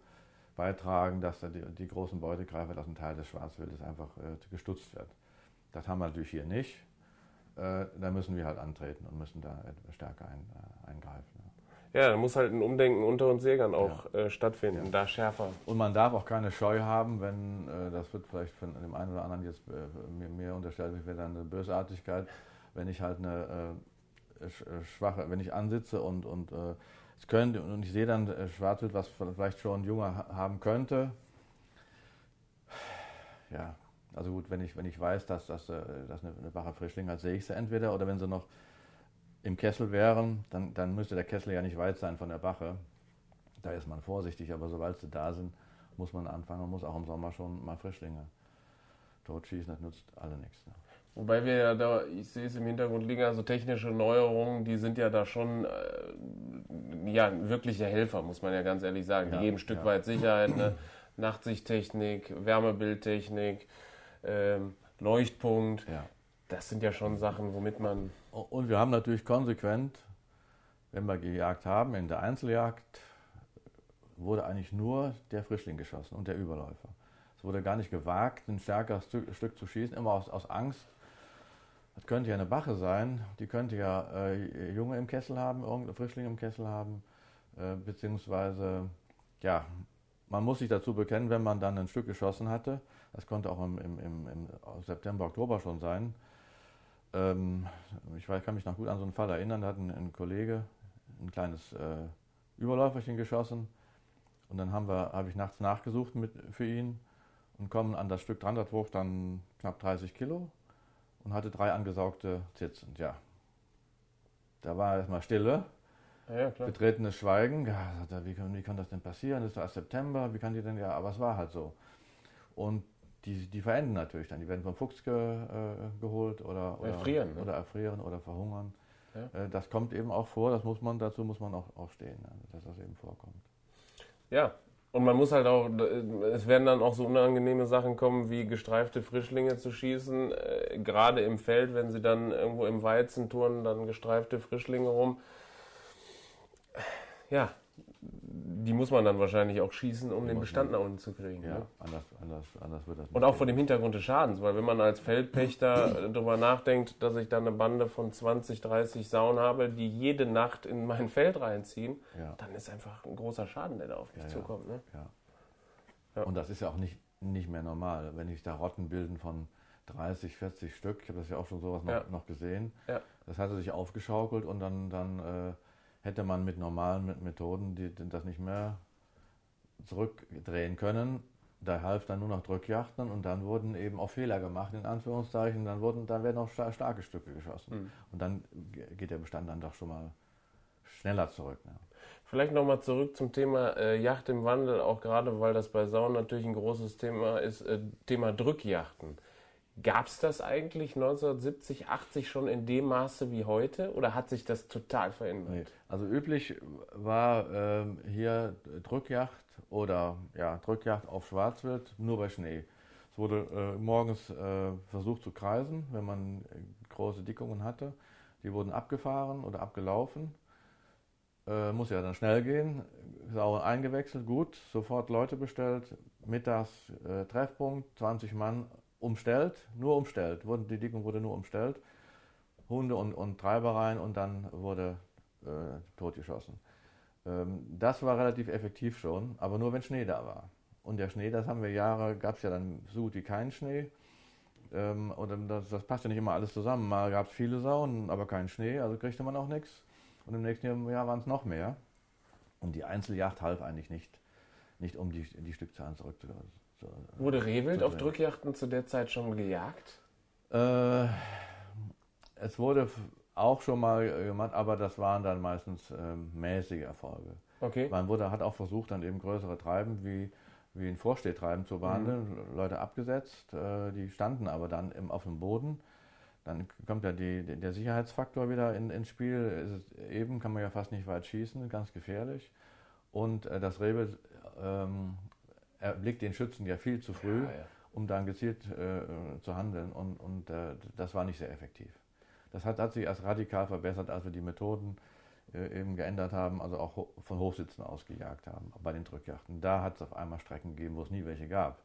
beitragen, dass die, die großen Beutegreifer, dass ein Teil des Schwarzwildes einfach äh, gestutzt wird. Das haben wir natürlich hier nicht äh, da müssen wir halt antreten und müssen da stärker ein, äh, eingreifen.
Ja. Ja, da muss halt ein Umdenken unter uns Jägern auch ja. äh, stattfinden, ja. da schärfer.
Und man darf auch keine Scheu haben, wenn, äh, das wird vielleicht von dem einen oder anderen jetzt äh, mir, mir unterstellt, ich wäre dann eine Bösartigkeit, wenn ich halt eine äh, schwache, wenn ich ansitze und, und es könnte, und ich sehe dann Schwarzwild, was vielleicht schon Junge haben könnte, ja, also gut, wenn ich, wenn ich weiß, dass das äh, dass eine, eine Bacher Frischling hat, sehe ich sie entweder oder wenn sie noch im Kessel wären, dann, dann müsste der Kessel ja nicht weit sein von der Bache. Da ist man vorsichtig, aber sobald sie da sind, muss man anfangen und muss auch im Sommer schon mal Frischlinge totschießen. Das nützt alle nichts. Ne?
Wobei wir ja da, ich sehe es im Hintergrund liegen, also technische Neuerungen, die sind ja da schon äh, ja, wirkliche Helfer, muss man ja ganz ehrlich sagen. Ja, die geben ein Stück ja. weit Sicherheit, ne? Nachtsichttechnik, Wärmebildtechnik, ähm, Leuchtpunkt. Ja. Das sind ja schon Sachen, womit man.
Und wir haben natürlich konsequent, wenn wir gejagt haben, in der Einzeljagd wurde eigentlich nur der Frischling geschossen und der Überläufer. Es wurde gar nicht gewagt, ein stärkeres Stück, zu schießen, immer aus, aus, Angst. Das könnte ja eine Bache sein, die könnte ja äh, Junge im Kessel haben, irgendeine Frischlinge im Kessel haben, äh, beziehungsweise, ja, man muss sich dazu bekennen, wenn man dann ein Stück geschossen hatte, das konnte auch im, im, im September, Oktober schon sein. Ähm, ich kann mich noch gut an so einen Fall erinnern. Da hat ein, ein Kollege ein kleines äh, Überläuferchen geschossen. Und dann haben wir, habe ich nachts nachgesucht mit, für ihn und kommen an das Stück dran. Das wog dann knapp 30 Kilo und hatte drei angesaugte Zitzen. Ja, da war erstmal Stille. Ja, Betretenes Schweigen. Ja, wie, kann, wie kann das denn passieren? Das ist erst September. Wie kann die denn? Ja, aber es war halt so. Und die, die verenden natürlich dann. Die werden vom Fuchs ge, äh, geholt oder, oder,
erfrieren, ne?
oder erfrieren oder verhungern. Ja. Äh, das kommt eben auch vor, das muss man, dazu muss man auch, auch stehen, ne? dass das eben vorkommt.
Ja, und man muss halt auch, es werden dann auch so unangenehme Sachen kommen, wie gestreifte Frischlinge zu schießen, äh, gerade im Feld, wenn sie dann irgendwo im Weizen turnen, dann gestreifte Frischlinge rum. Ja, die muss man dann wahrscheinlich auch schießen, um
Die
den Bestand nach unten zu kriegen.
Ja,
Ne?
anders, anders, anders wird das nicht.
Und auch vor dem Hintergrund des Schadens, weil wenn man als Feldpächter darüber nachdenkt, dass ich da eine Bande von 20, 30 Sauen habe, die jede Nacht in mein Feld reinziehen,
Ja.
dann ist einfach ein großer Schaden, der da auf mich
Ja,
zukommt. Ne?
Ja. Und das ist ja auch nicht, nicht mehr normal, wenn sich da Rotten bilden von 30, 40 Stück. Ich habe das ja auch schon sowas noch, noch gesehen. Das hatte sich aufgeschaukelt und dann, dann äh, hätte man mit normalen Methoden die, das nicht mehr zurückdrehen können. Da half dann nur noch Drückjachten und dann wurden eben auch Fehler gemacht, in Anführungszeichen. Dann, wurden, dann werden auch sta- starke Stücke geschossen.
Mhm.
Und dann ge- geht der Bestand dann doch schon mal schneller zurück. Ne?
Vielleicht nochmal zurück zum Thema äh, Yacht im Wandel, auch gerade weil das bei Sauen natürlich ein großes Thema ist, äh, Thema Drückjachten. Gab es das eigentlich 1970, 80 schon in dem Maße wie heute oder hat sich das total verändert?
Nee. Also üblich war ähm, hier Drückjacht oder ja, Drückjacht auf Schwarzwild nur bei Schnee. Es wurde äh, morgens äh, versucht zu kreisen, wenn man äh, große Dickungen hatte. Die wurden abgefahren oder abgelaufen. Äh, muss ja dann schnell gehen. Sauer eingewechselt, gut, sofort Leute bestellt. Mittags äh, Treffpunkt, 20 Mann umstellt, nur umstellt. Wurden, die Dickung wurde nur umstellt. Hunde und, und Treiber rein und dann wurde äh, totgeschossen. Ähm, das war relativ effektiv schon, aber nur wenn Schnee da war. Und der Schnee, das haben wir Jahre, gab es ja dann so gut wie keinen Schnee. Ähm, und das, das passt ja nicht immer alles zusammen. Mal gab es viele Sauen, aber keinen Schnee, also kriegte man auch nichts. Und im nächsten Jahr waren es noch mehr. Und die Einzeljacht half eigentlich nicht, nicht um die, die Stückzahlen zurückzuholen. So,
Wurde Rehwild
Zu
auf. Drückjachten zu der Zeit schon gejagt?
Äh, es wurde auch schon mal äh, gemacht, aber das waren dann meistens ähm, mäßige Erfolge.
Okay.
Man wurde, hat auch versucht, dann eben größere Treiben wie, wie ein Vorstehtreiben zu behandeln, Leute abgesetzt, äh, die standen aber dann im, auf dem Boden. Dann kommt ja die, der Sicherheitsfaktor wieder in, ins Spiel. Eben kann man ja fast nicht weit schießen, ganz gefährlich. Und äh, das Rehwild ähm, erblickt den Schützen ja viel zu früh
Ja, ja.
um dann gezielt äh, zu handeln. Und, und äh, das war nicht sehr effektiv. Das hat, hat sich erst radikal verbessert, als wir die Methoden äh, eben geändert haben, also auch ho von Hochsitzen aus gejagt haben, bei den Drückjachten. Da hat es auf einmal Strecken gegeben, wo es nie welche gab.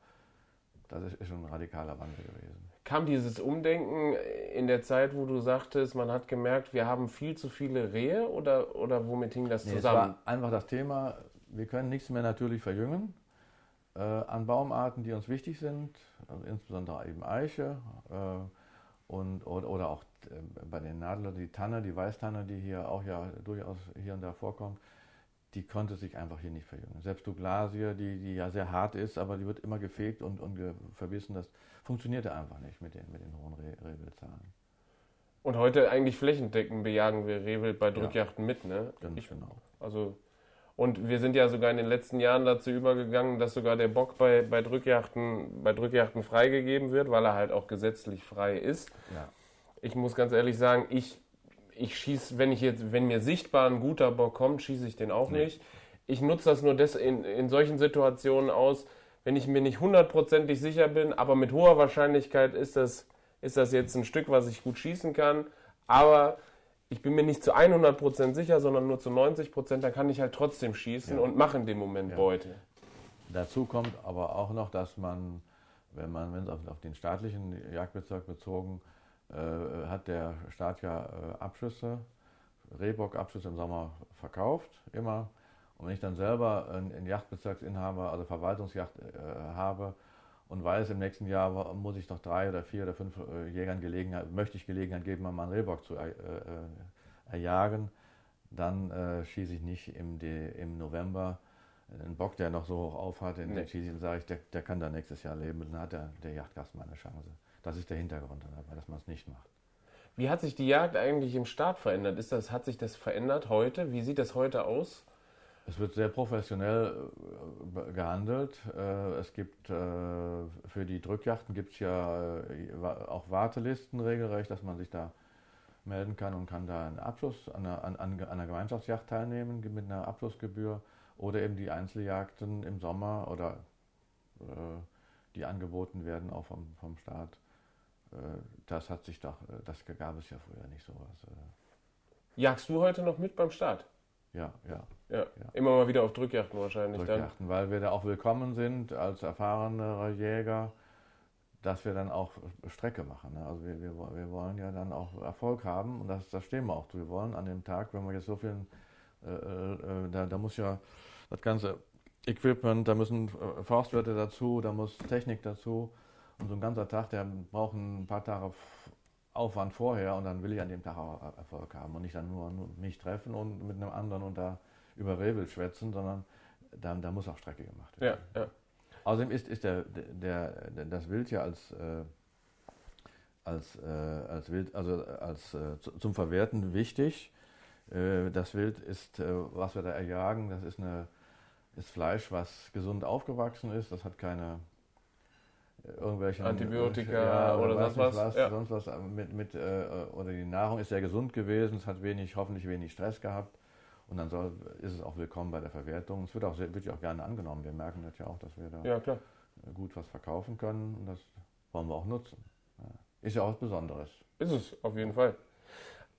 Das ist, ist schon ein radikaler Wandel gewesen.
Kam dieses Umdenken in der Zeit, wo du sagtest, man hat gemerkt, wir haben viel zu viele Rehe oder, oder womit hing das
Nee, es
zusammen?
war einfach das Thema, wir können nichts mehr natürlich verjüngen äh, an Baumarten, die uns wichtig sind, also insbesondere eben Eiche äh, und, oder, oder auch äh, bei den Nadlern die Tanne, die Weißtanne, die hier auch ja durchaus hier und da vorkommt, die konnte sich einfach hier nicht verjüngen. Selbst Douglasie, die, die ja sehr hart ist, aber die wird immer gefegt und, und verbissen, das funktionierte einfach nicht mit den, mit den hohen Re Rehwildzahlen.
Und heute eigentlich flächendeckend bejagen wir Rehwild bei
Ja.
Drückjachten mit, ne?
Ganz
Ich,
genau.
also, und wir sind ja sogar in den letzten Jahren dazu übergegangen, dass sogar der Bock bei, bei, Drückjachten, bei Drückjachten freigegeben wird, weil er halt auch gesetzlich frei ist.
Ja.
Ich muss ganz ehrlich sagen, ich, ich schieße, wenn ich jetzt, wenn mir sichtbar ein guter Bock kommt, schieße ich den auch
Nee.
nicht. Ich nutze das nur des, in, in solchen Situationen aus, wenn ich mir nicht hundertprozentig sicher bin, aber mit hoher Wahrscheinlichkeit ist das, ist das jetzt ein Stück, was ich gut schießen kann. Aber ich bin mir nicht zu 100% sicher, sondern nur zu 90%, dann kann ich halt trotzdem schießen
Ja.
und mache in dem Moment
Ja.
Beute.
Dazu kommt aber auch noch, dass man, wenn man, wenn es auf, auf den staatlichen Jagdbezirk bezogen, äh, hat der Staat ja äh, Abschüsse, Rehbockabschüsse im Sommer verkauft, immer. Und wenn ich dann selber einen, einen Jagdbezirksinhaber, also Verwaltungsjagd äh, habe und weiß, im nächsten Jahr muss ich noch drei oder vier oder fünf äh, Jägern Gelegenheit, möchte ich Gelegenheit geben, mal einen Rehbock zu äh, äh, erjagen, dann schieße ich nicht im, im November einen Bock, der noch so hoch auf hat, den,
Nee.
den schieße ich und sage ich, der, der kann da nächstes Jahr leben, dann hat der, der Jagdgast mal eine Chance. Das ist der Hintergrund dabei, dass man es nicht macht.
Wie hat sich die Jagd eigentlich im Staat verändert? Ist das, hat sich das verändert heute? Wie sieht das heute aus?
Es wird sehr professionell äh, gehandelt. Äh, Es gibt äh, für die Drückjachten gibt es ja auch Wartelisten regelrecht, dass man sich da melden kann und kann da einen Abschluss an einer, an, einer Gemeinschaftsjacht teilnehmen mit einer Abschlussgebühr oder eben die Einzeljagden im Sommer oder die angeboten werden auch vom, vom Staat. Das hat sich doch, das gab es ja früher nicht sowas.
Jagst du heute noch mit beim Staat?
Ja, ja.
Ja. ja. Immer mal wieder auf Drückjachten wahrscheinlich
Drückjachten, dann. weil wir da auch willkommen sind als erfahrenere Jäger, dass wir dann auch Strecke machen. Ne? Also wir, wir, wir wollen ja dann auch Erfolg haben und das, das stehen wir auch. Wir wollen an dem Tag, wenn wir jetzt so viel, äh, äh, da, da muss ja das ganze Equipment, da müssen äh, Forstwirte dazu, da muss Technik dazu. Und so ein ganzer Tag, der braucht ein paar Tage Aufwand vorher und dann will ich an dem Tag auch Erfolg haben und nicht dann nur, nur mich treffen und mit einem anderen und da über Rehwild schwätzen, sondern da, da muss auch Strecke gemacht werden. Ja, ja. Außerdem ist, ist der, der, der, das Wild ja als, äh, als, äh, als Wild, also als äh, zum Verwerten wichtig. Äh, das Wild ist, äh, was wir da erjagen, das ist, eine, ist Fleisch, was gesund aufgewachsen ist. Das hat keine irgendwelche
Antibiotika ja, oder, oder sonst was. was
ja. Sonst was mit, mit, äh, oder die Nahrung ist sehr gesund gewesen, es hat wenig, hoffentlich wenig Stress gehabt. Und dann soll, ist es auch willkommen bei der Verwertung. Es wird auch, wird ja auch gerne angenommen. Wir merken das ja auch, dass wir da ja, gut was verkaufen können und das wollen wir auch nutzen. Ist ja auch was Besonderes.
Ist es, auf jeden Fall.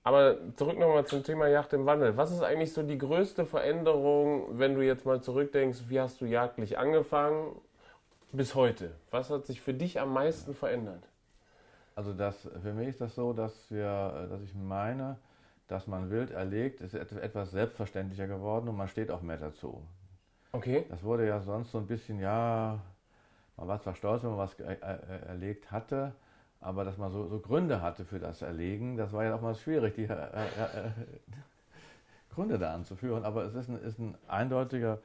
Aber zurück nochmal zum Thema Jagd im Wandel. Was ist eigentlich so die größte Veränderung, wenn du jetzt mal zurückdenkst, wie hast du jagdlich angefangen bis heute? Was hat sich für dich am meisten verändert?
Also das, für mich ist das so, dass, wir, dass ich meine, dass man wild erlegt, ist etwas selbstverständlicher geworden und man steht auch mehr dazu. Okay. Das wurde ja sonst so ein bisschen, ja, man war zwar stolz, wenn man was erlegt hatte, aber dass man so, so, Gründe hatte für das Erlegen, das war ja auch mal schwierig, die äh, äh, Gründe da anzuführen. Aber es ist ein, ist ein eindeutiger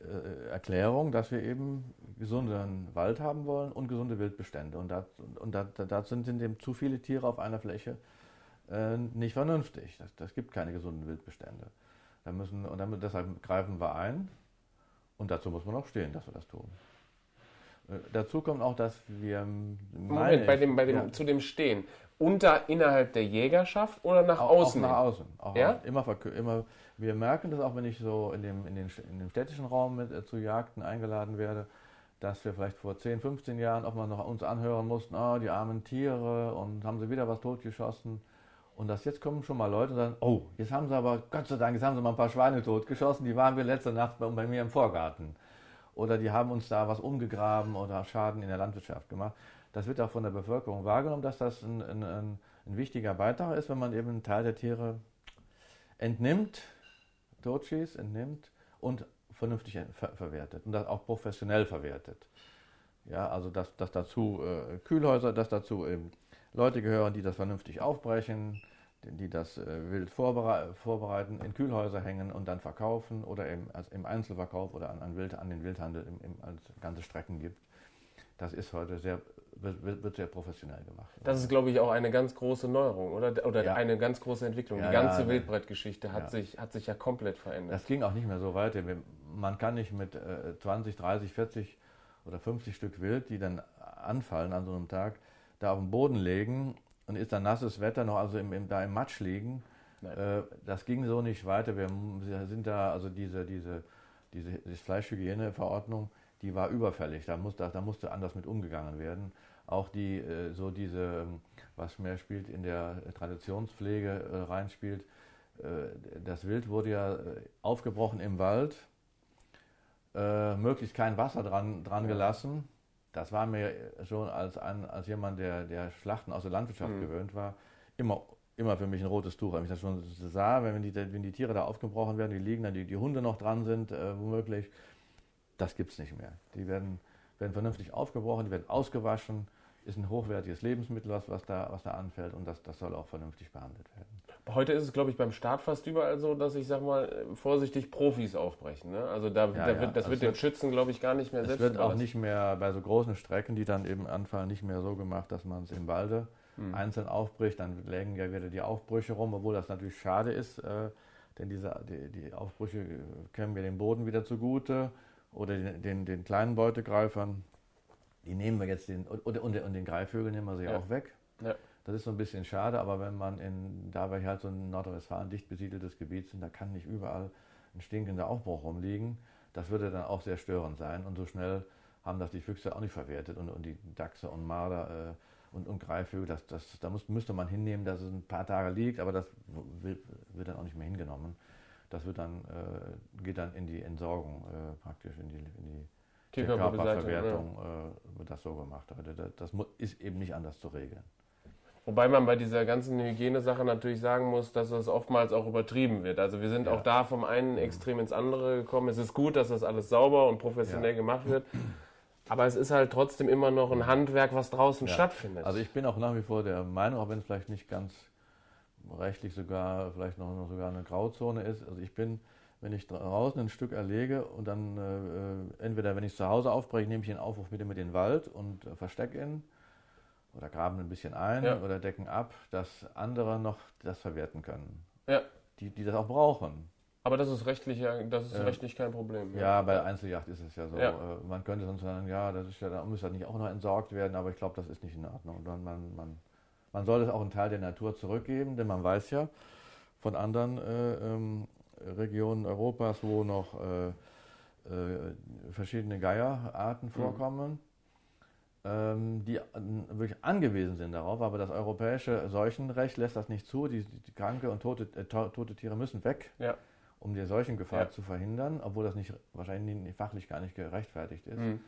äh, Erklärung, dass wir eben gesunden Wald haben wollen und gesunde Wildbestände. Und da, und da, da sind, sind eben zu viele Tiere auf einer Fläche äh, nicht vernünftig. Das, das gibt keine gesunden Wildbestände. Da müssen, und damit, deshalb greifen wir ein und dazu muss man auch stehen, dass wir das tun. Äh, dazu kommt auch, dass wir.
Moment, bei dem, bei dem, ja. zu dem Stehen. Unter, innerhalb der Jägerschaft oder nach auch, außen?
Auch nach außen. Auch ja? immer, immer, wir merken das auch, wenn ich so in dem, in den, in dem städtischen Raum mit, äh, zu Jagden eingeladen werde, dass wir vielleicht vor 10, 15 Jahren auch mal noch uns anhören mussten, oh, die armen Tiere und haben sie wieder was totgeschossen. Und dass jetzt kommen schon mal Leute und sagen, oh, jetzt haben sie aber, Gott sei Dank, jetzt haben sie mal ein paar Schweine totgeschossen, die waren wir letzte Nacht bei, bei mir im Vorgarten. Oder die haben uns da was umgegraben oder Schaden in der Landwirtschaft gemacht. Das wird auch von der Bevölkerung wahrgenommen, dass das ein, ein, ein, ein wichtiger Beitrag ist, wenn man eben einen Teil der Tiere entnimmt, totschießt, entnimmt und vernünftig ver verwertet und das auch professionell verwertet. Ja, also dass, dass dazu äh, Kühlhäuser, dass dazu eben Leute gehören, die das vernünftig aufbrechen, die das äh, wild vorbere vorbereiten, in Kühlhäuser hängen und dann verkaufen oder im, also im Einzelverkauf oder an, an, Wild, an den Wildhandel im, im, als ganze Strecken gibt. Das ist heute sehr, wird, wird sehr professionell gemacht.
Das ist, glaube ich, auch eine ganz große Neuerung, oder? Oder ja. eine ganz große Entwicklung. Ja, Die ganze ja, Wildbrettgeschichte hat, sich, hat sich ja komplett verändert.
Das ging auch nicht mehr so weiter. Man kann nicht mit äh, 20, 30, 40 oder 50 Stück Wild, die dann anfallen an so einem Tag, da auf den Boden legen und ist dann nasses Wetter noch also im, im, da im Matsch liegen. Äh, das ging so nicht weiter. Wir sind da, also diese, diese, diese, diese Fleischhygieneverordnung, die war überfällig. Da, muss, da, musste anders mit umgegangen werden. Auch die, äh, so diese, was mehr spielt in der Traditionspflege äh, reinspielt, äh, das Wild wurde ja aufgebrochen im Wald, möglichst kein Wasser dran, dran gelassen das war mir schon als, ein, als jemand, der, der Schlachten aus der Landwirtschaft mhm. gewöhnt war, immer, immer für mich ein rotes Tuch. Wenn ich das schon sah, wenn die, wenn die Tiere da aufgebrochen werden, die liegen dann, die, die Hunde noch dran sind, äh, womöglich, das gibt es nicht mehr. Die werden, werden vernünftig aufgebrochen, die werden ausgewaschen, ist ein hochwertiges Lebensmittel, was, was, da, was da anfällt und das, das soll auch vernünftig behandelt werden.
Heute ist es, glaube ich, beim Start fast überall so, dass ich sag mal vorsichtig Profis aufbrechen. Ne? Also da, ja, da wird, das also wird den Schützen, glaube ich, gar nicht mehr
selbst. Es wird auch nicht mehr bei so großen Strecken, die dann eben anfallen, nicht mehr so gemacht, dass man es im Walde hm. einzeln aufbricht. Dann lägen ja wieder die Aufbrüche rum, obwohl das natürlich schade ist, äh, denn diese, die, die Aufbrüche kämen wir dem Boden wieder zugute oder den, den, den kleinen Beutegreifern. Die nehmen wir jetzt den, und, und, und den Greifvögeln nehmen wir sie ja. auch weg. Ja. Das ist so ein bisschen schade, aber wenn man in, da wir halt so ein Nordrhein-Westfalen dicht besiedeltes Gebiet sind, da kann nicht überall ein stinkender Aufbruch rumliegen. Das würde dann auch sehr störend sein und so schnell haben das die Füchse auch nicht verwertet und, und die Dachse und Marder äh, und, und Greifvögel, das, das, da muss, müsste man hinnehmen, dass es ein paar Tage liegt, aber das wird, wird dann auch nicht mehr hingenommen. Das wird dann, äh, geht dann in die Entsorgung äh, praktisch, in die, in die
Tierkörperverwertung,
ja. äh, wird das so gemacht. Also das, das ist eben nicht anders zu regeln.
Wobei man bei dieser ganzen Hygienesache natürlich sagen muss, dass das oftmals auch übertrieben wird. Also wir sind ja. auch da vom einen Extrem ins andere gekommen. Es ist gut, dass das alles sauber und professionell ja. gemacht wird. Aber es ist halt trotzdem immer noch ein Handwerk, was draußen ja. stattfindet.
Also ich bin auch nach wie vor der Meinung, auch wenn es vielleicht nicht ganz rechtlich sogar, vielleicht noch, noch sogar eine Grauzone ist. Also ich bin, wenn ich draußen ein Stück erlege und dann äh, entweder, wenn ich zu Hause aufbreche, nehme ich den Aufruf mit in den Wald und äh, verstecke ihn oder graben ein bisschen ein ja. oder decken ab, dass andere noch das verwerten können.
Ja.
Die, die das auch brauchen.
Aber das ist rechtlich, das ist äh, rechtlich kein Problem.
Ja, ja, bei Einzeljacht ist es ja so. Ja. Äh, man könnte sonst sagen, ja, das ist ja, da muss das nicht auch noch entsorgt werden, aber ich glaube, das ist nicht in Ordnung. Man, man, man, man soll es auch einen Teil der Natur zurückgeben, denn man weiß ja von anderen äh, ähm, Regionen Europas, wo noch äh, äh verschiedene Geierarten mhm. vorkommen. Mhm ähm, die wirklich angewiesen sind darauf, aber das europäische Seuchenrecht lässt das nicht zu. Die, die kranke und tote, äh, tote Tiere müssen weg,
ja.
um die Seuchengefahr ja. zu verhindern, obwohl das nicht, wahrscheinlich nicht, fachlich gar nicht gerechtfertigt ist. Mhm.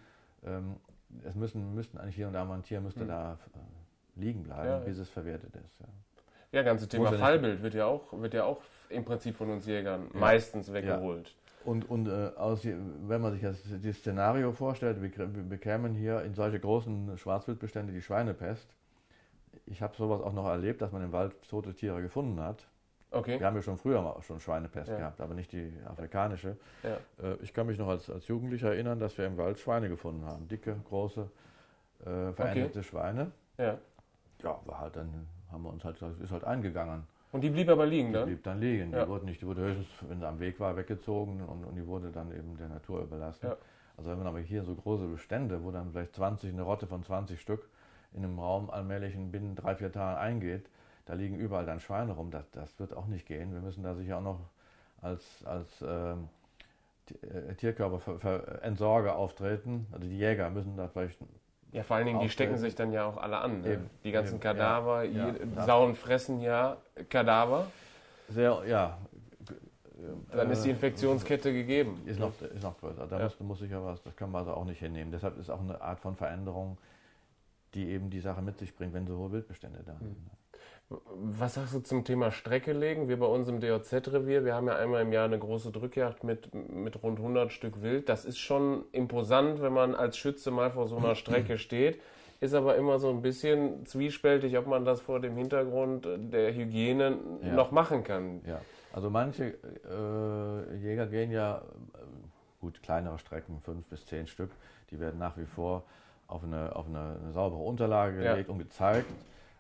Ähm, es müssen, müssten eigentlich hier und da mal ein Tier müsste mhm. da äh, liegen bleiben, ja, bis es verwertet ist.
Ja, ja ganze Thema Fallbild wird ja, auch, wird ja auch im Prinzip von uns Jägern meistens weggeholt.
Und, und äh, aus, wenn man sich das, das Szenario vorstellt, wir, wir bekämen hier in solche großen Schwarzwildbestände die Schweinepest. Ich habe sowas auch noch erlebt, dass man im Wald tote Tiere gefunden hat.
Okay.
Wir haben ja schon früher mal schon Schweinepest ja. gehabt, aber nicht die afrikanische.
Ja.
Äh, ich kann mich noch als, als Jugendlicher erinnern, dass wir im Wald Schweine gefunden haben. Dicke, große, äh, veränderte okay. Schweine.
Ja.
Ja, war halt dann haben wir uns halt, ist halt eingegangen.
Und die blieb aber liegen,
die ne? Die blieb dann liegen. Ja. Die wurde nicht, die wurde höchstens, wenn sie am Weg war, weggezogen und, und die wurde dann eben der Natur überlassen. Ja. Also wenn man aber hier so große Bestände, wo dann vielleicht 20, eine Rotte von 20 Stück in einem Raum allmählich in binnen drei, vier Tagen eingeht, da liegen überall dann Schweine rum, das, das wird auch nicht gehen. Wir müssen da sicher auch noch als, als ähm, äh, Tierkörperentsorger auftreten. Also die Jäger müssen da vielleicht
ja, vor allen Dingen, die stecken sich dann ja auch alle an. Ne? Die ganzen Eben. Kadaver, ja. Ja. Sauen fressen ja Kadaver.
Sehr, ja.
Dann ist die äh, Infektionskette gegeben.
Ist noch, ist noch größer. Da ja. muss, muss ich ja was, das können wir also auch nicht hinnehmen. Deshalb ist auch eine Art von Veränderung, die eben die Sache mit sich bringt, wenn so hohe Wildbestände da sind. Mhm.
Was sagst du zum Thema Strecke legen? Wir bei uns im DOZ-Revier, wir haben ja einmal im Jahr eine große Drückjagd mit, mit rund 100 Stück Wild. Das ist schon imposant, wenn man als Schütze mal vor so einer Strecke steht. Ist aber immer so ein bisschen zwiespältig, ob man das vor dem Hintergrund der Hygiene ja. noch machen kann.
Ja, also manche äh, Jäger gehen ja, äh, gut, kleinere Strecken, fünf bis zehn Stück, die werden nach wie vor auf eine, auf eine, eine saubere Unterlage gelegt ja. und gezeigt.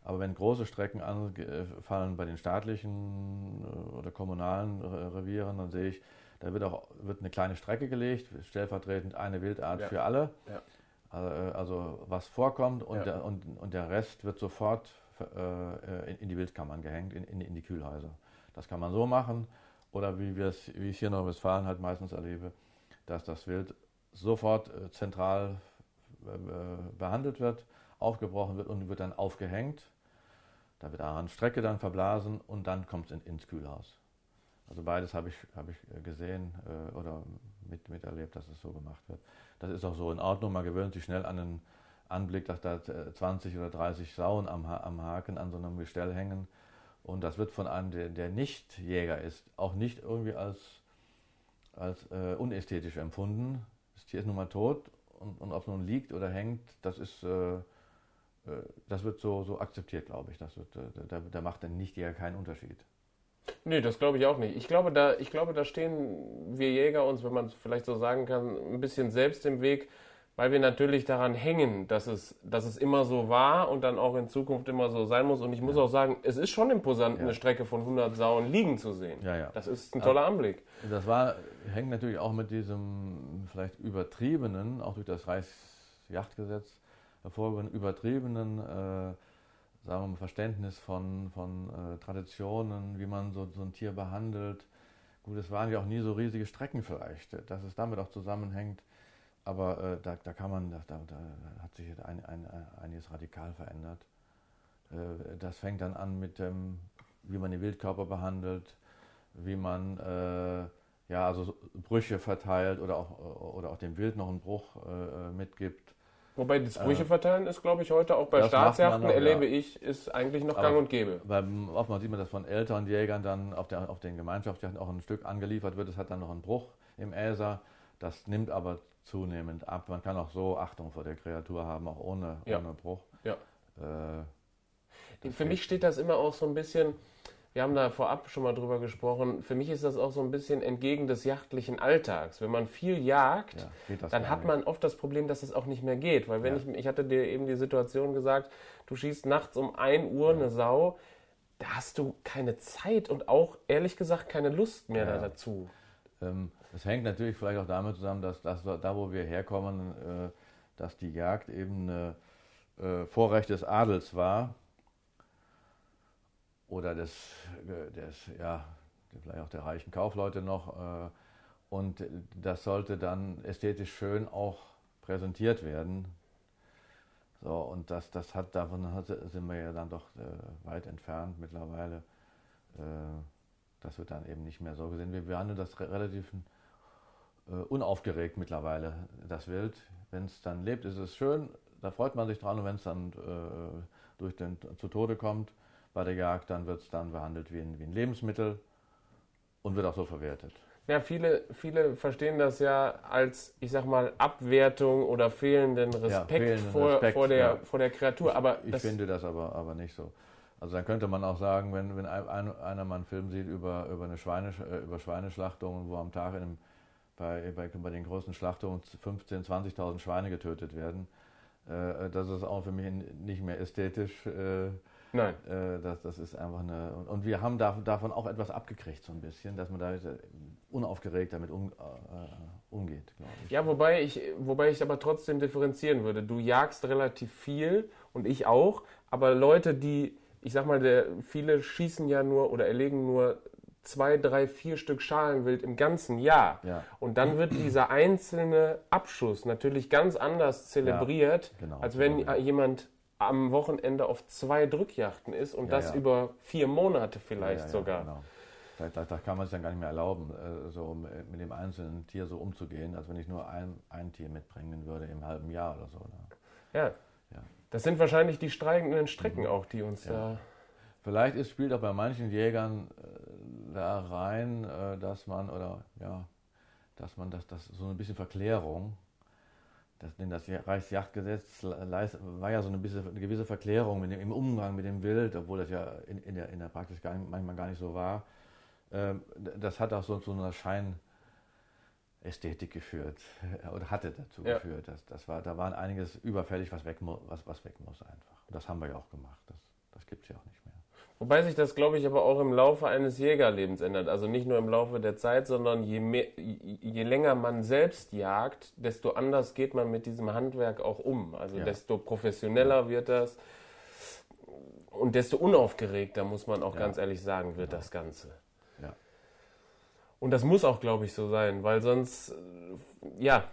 Aber wenn große Strecken anfallen bei den staatlichen äh, oder kommunalen Revieren, dann sehe ich, da wird auch wird eine kleine Strecke gelegt, stellvertretend eine Wildart ja. für alle.
Ja.
Also, äh, also, was vorkommt und, ja. der, und, und der Rest wird sofort äh, in, in, die Wildkammern gehängt, in, in, in, die Kühlhäuser. Das kann man so machen. Oder wie, wie ich es hier in Westfalen halt meistens erlebe, dass das Wild sofort äh, zentral äh, behandelt wird, aufgebrochen wird und wird dann aufgehängt da wird an Strecke dann verblasen und dann kommt es in, ins Kühlhaus. Also beides habe ich, hab ich äh, gesehen äh, oder mit, miterlebt, dass es so gemacht wird. Das ist auch so in Ordnung. Man gewöhnt sich schnell an den Anblick, dass da 20 äh, oder 30 Sauen am, am Haken an so einem Gestell hängen. Und das wird von einem, der, der nicht Jäger ist, auch nicht irgendwie als, als äh, unästhetisch empfunden. Das Tier ist nun mal tot und, und ob es nun liegt oder hängt, das ist äh, das wird so, so akzeptiert, glaube ich. Das wird, äh, da, da macht dann nicht jeder keinen Unterschied.
Nee, das glaube ich auch nicht. Ich glaube, da, ich glaube, da stehen wir Jäger uns, wenn man es vielleicht so sagen kann, ein bisschen selbst im Weg, weil wir natürlich daran hängen, dass es, dass es immer so war und dann auch in Zukunft immer so sein muss. Und ich muss ja. auch sagen, es ist schon imposant, ja. eine Strecke von 100 Sauen liegen zu sehen.
Ja, ja.
Das ist ein toller Anblick.
Das war, hängt natürlich auch mit diesem vielleicht übertriebenen, auch durch das Reichsjachtgesetz, hervorgehenden übertriebenen äh, sagen wir mal, Verständnis von, von äh, Traditionen, wie man so, so ein Tier behandelt. Gut, es waren ja auch nie so riesige Strecken vielleicht, dass es damit auch zusammenhängt. Aber äh, da, da kann man, da, da, da hat sich ein, ein, einiges radikal verändert. Äh, das fängt dann an mit dem, wie man den Wildkörper behandelt, wie man äh, ja, also Brüche verteilt oder auch, oder auch dem Wild noch einen Bruch äh, mitgibt.
Wobei das Brüche verteilen ist, glaube ich, heute auch bei Staatsjachten, erlebe ja. ich, ist eigentlich noch gang und gäbe.
Weil oftmals sieht man, dass von älteren Jägern dann auf, der, auf den Gemeinschaftsjachten auch ein Stück angeliefert wird. Es hat dann noch einen Bruch im Äser. Das nimmt aber zunehmend ab. Man kann auch so Achtung vor der Kreatur haben, auch ohne, ja. ohne Bruch.
Ja. Äh, Für mich steht das immer auch so ein bisschen, wir haben da vorab schon mal drüber gesprochen, für mich ist das auch so ein bisschen entgegen des jachtlichen Alltags. Wenn man viel jagt, ja, dann hat man oft das Problem, dass es auch nicht mehr geht. Weil wenn ja. ich, ich hatte dir eben die Situation gesagt, du schießt nachts um 1 Uhr eine Sau, da hast du keine Zeit und auch ehrlich gesagt keine Lust mehr da dazu.
Ähm, das hängt natürlich vielleicht auch damit zusammen, dass, dass da, wo wir herkommen, äh, dass die Jagd eben ein äh, Vorrecht des Adels war oder des, des, ja, vielleicht auch der reichen Kaufleute noch. Äh, und das sollte dann ästhetisch schön auch präsentiert werden. So, und das, das hat, davon sind wir ja dann doch äh, weit entfernt mittlerweile. Äh, das wird dann eben nicht mehr so gesehen. Wir behandeln das relativ äh, unaufgeregt mittlerweile, das Wild. Wenn es dann lebt, ist es schön, da freut man sich dran und wenn es dann äh, durch den, zu Tode kommt bei der Jagd, dann wird es dann behandelt wie ein, wie ein Lebensmittel und wird auch so verwertet.
Ja, viele, viele verstehen das ja als, ich sag mal, Abwertung oder fehlenden Respekt, ja, fehlenden vor, Respekt vor, der, ja. vor der Kreatur. Aber
ich, ich finde das aber, aber nicht so. Also dann könnte man auch sagen, wenn, wenn ein, einer mal einen Film sieht über, über, eine Schweine, äh, über Schweineschlachtungen, wo am Tag in einem, bei, bei, bei den großen Schlachtungen 15.000, 20.000 Schweine getötet werden, äh, das ist auch für mich nicht mehr ästhetisch. Äh,
Nein.
Äh, das, das ist einfach eine. Und wir haben da, davon auch etwas abgekriegt, so ein bisschen, dass man da unaufgeregt damit um, äh, umgeht,
glaube ich. Ja, wobei ich, wobei ich aber trotzdem differenzieren würde. Du jagst relativ viel und ich auch, aber Leute, die, ich sag mal, der, viele schießen ja nur oder erlegen nur zwei, drei, vier Stück Schalenwild im ganzen Jahr. Ja. Und dann wird dieser einzelne Abschuss natürlich ganz anders zelebriert, ja, genau, als wenn genau. jemand am Wochenende auf zwei Drückjachten ist und ja, das über vier Monate vielleicht sogar. Genau.
Da, da, da, kann man es dann gar nicht mehr erlauben, äh, so mit dem einzelnen Tier so umzugehen, als wenn ich nur ein, ein Tier mitbringen würde im halben Jahr oder so. Ne?
Ja. ja. Das sind wahrscheinlich die streikenden Strecken mhm. auch, die uns da.
Vielleicht ist, spielt auch bei manchen Jägern äh, da rein, äh, dass man, oder ja, dass man das, das so ein bisschen Verklärung, das, denn das Reichsjagdgesetz war ja so eine, bisschen, eine gewisse Verklärung dem, im Umgang mit dem Wild, obwohl das ja in, in, der, in der Praxis gar nicht, manchmal gar nicht so war. Ähm, das hat auch so zu einer Scheinästhetik geführt oder hatte dazu ja. geführt. Das, das war, da war einiges überfällig, was weg, was, was weg muss einfach. Und das haben wir ja auch gemacht. Das, das gibt es ja auch nicht.
Wobei sich das, glaube ich, aber auch im Laufe eines Jägerlebens ändert. Also nicht nur im Laufe der Zeit, sondern je, mehr, je länger man selbst jagt, desto anders geht man mit diesem Handwerk auch um. Also ja. desto professioneller wird das und desto unaufgeregter, muss man auch ja. ganz ehrlich sagen, wird ja. das Ganze. Ja. Und das muss auch, glaube ich, so sein, weil sonst, ja,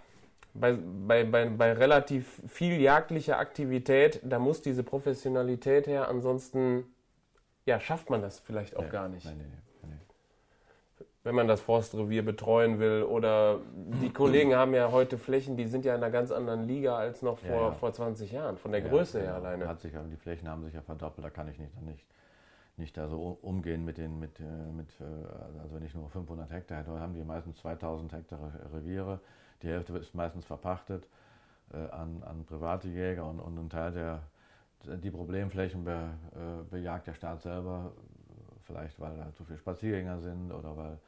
bei, bei, bei, bei relativ viel jagdlicher Aktivität, da muss diese Professionalität her, ansonsten ja, schafft man das vielleicht auch nee, gar nicht. Nee, nee, Wenn man das Forstrevier betreuen will oder die Kollegen haben ja heute Flächen, die sind ja in einer ganz anderen Liga als noch vor, ja, vor 20 Jahren, von der ja, Größe her alleine.
Hat sich, die Flächen haben sich ja verdoppelt, da kann ich nicht, nicht, nicht da so umgehen mit den, mit, äh, mit, äh, also wenn ich nur 500 Hektar hätte, haben die meistens 2000 Hektar Reviere, die Hälfte ist meistens verpachtet äh, an, an private Jäger und, und ein Teil der die Problemflächen be, äh, bejagt der Staat selber, vielleicht weil da zu viele Spaziergänger sind oder weil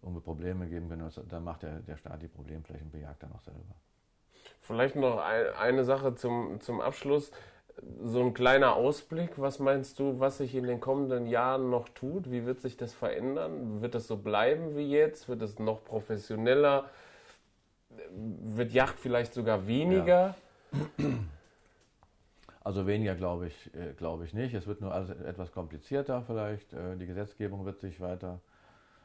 um Probleme geben können, dann macht der, der Staat die Problemflächen, bejagt er noch selber.
Vielleicht noch eine Sache zum, zum Abschluss. So ein kleiner Ausblick. Was meinst du, was sich in den kommenden Jahren noch tut? Wie wird sich das verändern? Wird das so bleiben wie jetzt? Wird es noch professioneller? Wird Yacht vielleicht sogar weniger? Ja.
Also weniger glaube ich, äh, glaube ich nicht. Es wird nur alles etwas komplizierter vielleicht. Äh, die Gesetzgebung wird sich weiter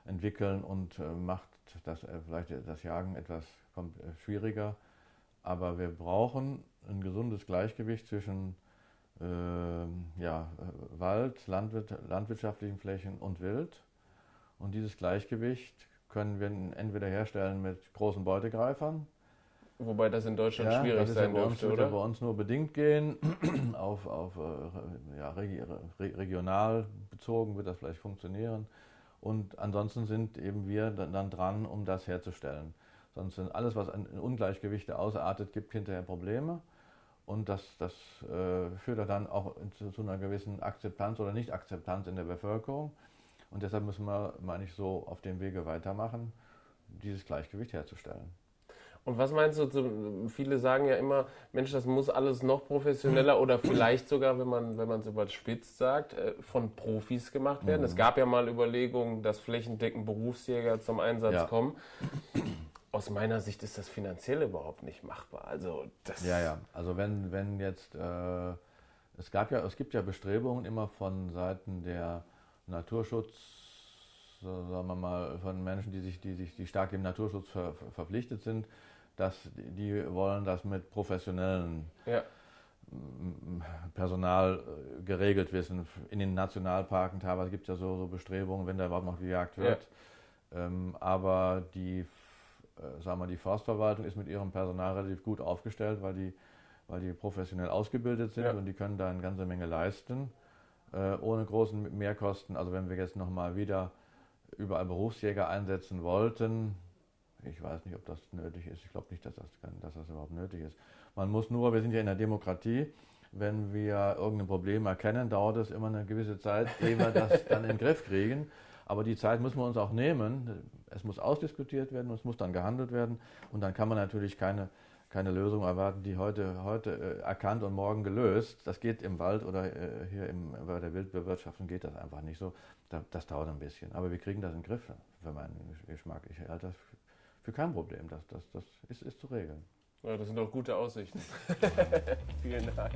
entwickeln und äh, macht das, vielleicht das Jagen etwas schwieriger. Aber wir brauchen ein gesundes Gleichgewicht zwischen äh, ja, Wald, Landwirt, landwirtschaftlichen Flächen und Wild. Und dieses Gleichgewicht können wir entweder herstellen mit großen Beutegreifern.
Wobei das in Deutschland ja, schwierig sein ja dürfte,
uns, oder? bei uns nur bedingt gehen. auf, auf äh, ja, regional bezogen wird das vielleicht funktionieren. Und ansonsten sind eben wir dann dran, um das herzustellen. Sonst sind alles, was in Ungleichgewichte ausartet, gibt hinterher Probleme. Und das, das äh, führt dann auch zu, zu, einer gewissen Akzeptanz oder Nicht-Akzeptanz in der Bevölkerung. Und deshalb müssen wir, meine ich, so auf dem Wege weitermachen, dieses Gleichgewicht herzustellen.
Und was meinst du, viele sagen ja immer, Mensch, das muss alles noch professioneller oder vielleicht sogar, wenn man wenn man es überspitzt sagt, äh, von Profis gemacht werden. Mhm. Es gab ja mal Überlegungen, dass flächendeckend Berufsjäger zum Einsatz ja. kommen. Aus meiner Sicht ist das finanziell überhaupt nicht machbar. Also das
ja, ja. Also wenn, wenn jetzt äh, es gab ja, es gibt ja Bestrebungen immer von Seiten der Naturschutz, sagen wir mal, von Menschen, die sich, die sich, die stark dem Naturschutz ver, verpflichtet sind, dass die wollen das mit professionellen ja. Personal äh, geregelt wissen. In den Nationalparken teilweise gibt es ja so, so, Bestrebungen, wenn da überhaupt noch gejagt wird. Ja. Ähm, aber die, äh, sagen wir, die Forstverwaltung ist mit ihrem Personal relativ gut aufgestellt, weil die, weil die professionell ausgebildet sind ja. und die können da eine ganze Menge leisten, äh, ohne großen Mehrkosten. Also wenn wir jetzt nochmal wieder überall Berufsjäger einsetzen wollten, ich weiß nicht, ob das nötig ist. Ich glaube nicht, dass das, dass das überhaupt nötig ist. Man muss nur, wir sind ja in der Demokratie, wenn wir irgendein Problem erkennen, dauert es immer eine gewisse Zeit, ehe wir das dann in den Griff kriegen. Aber die Zeit müssen wir uns auch nehmen. Es muss ausdiskutiert werden und es muss dann gehandelt werden. Und dann kann man natürlich keine, keine Lösung erwarten, die heute, heute äh, erkannt und morgen gelöst. Das geht im Wald oder äh, hier im, bei der Wildbewirtschaftung geht das einfach nicht so. Das dauert ein bisschen. Aber wir kriegen das in den Griff für meinen Geschmack. Ich halte das für kein Problem. Das, das, das ist, ist zu regeln.
Ja, das sind doch gute Aussichten. Vielen Dank.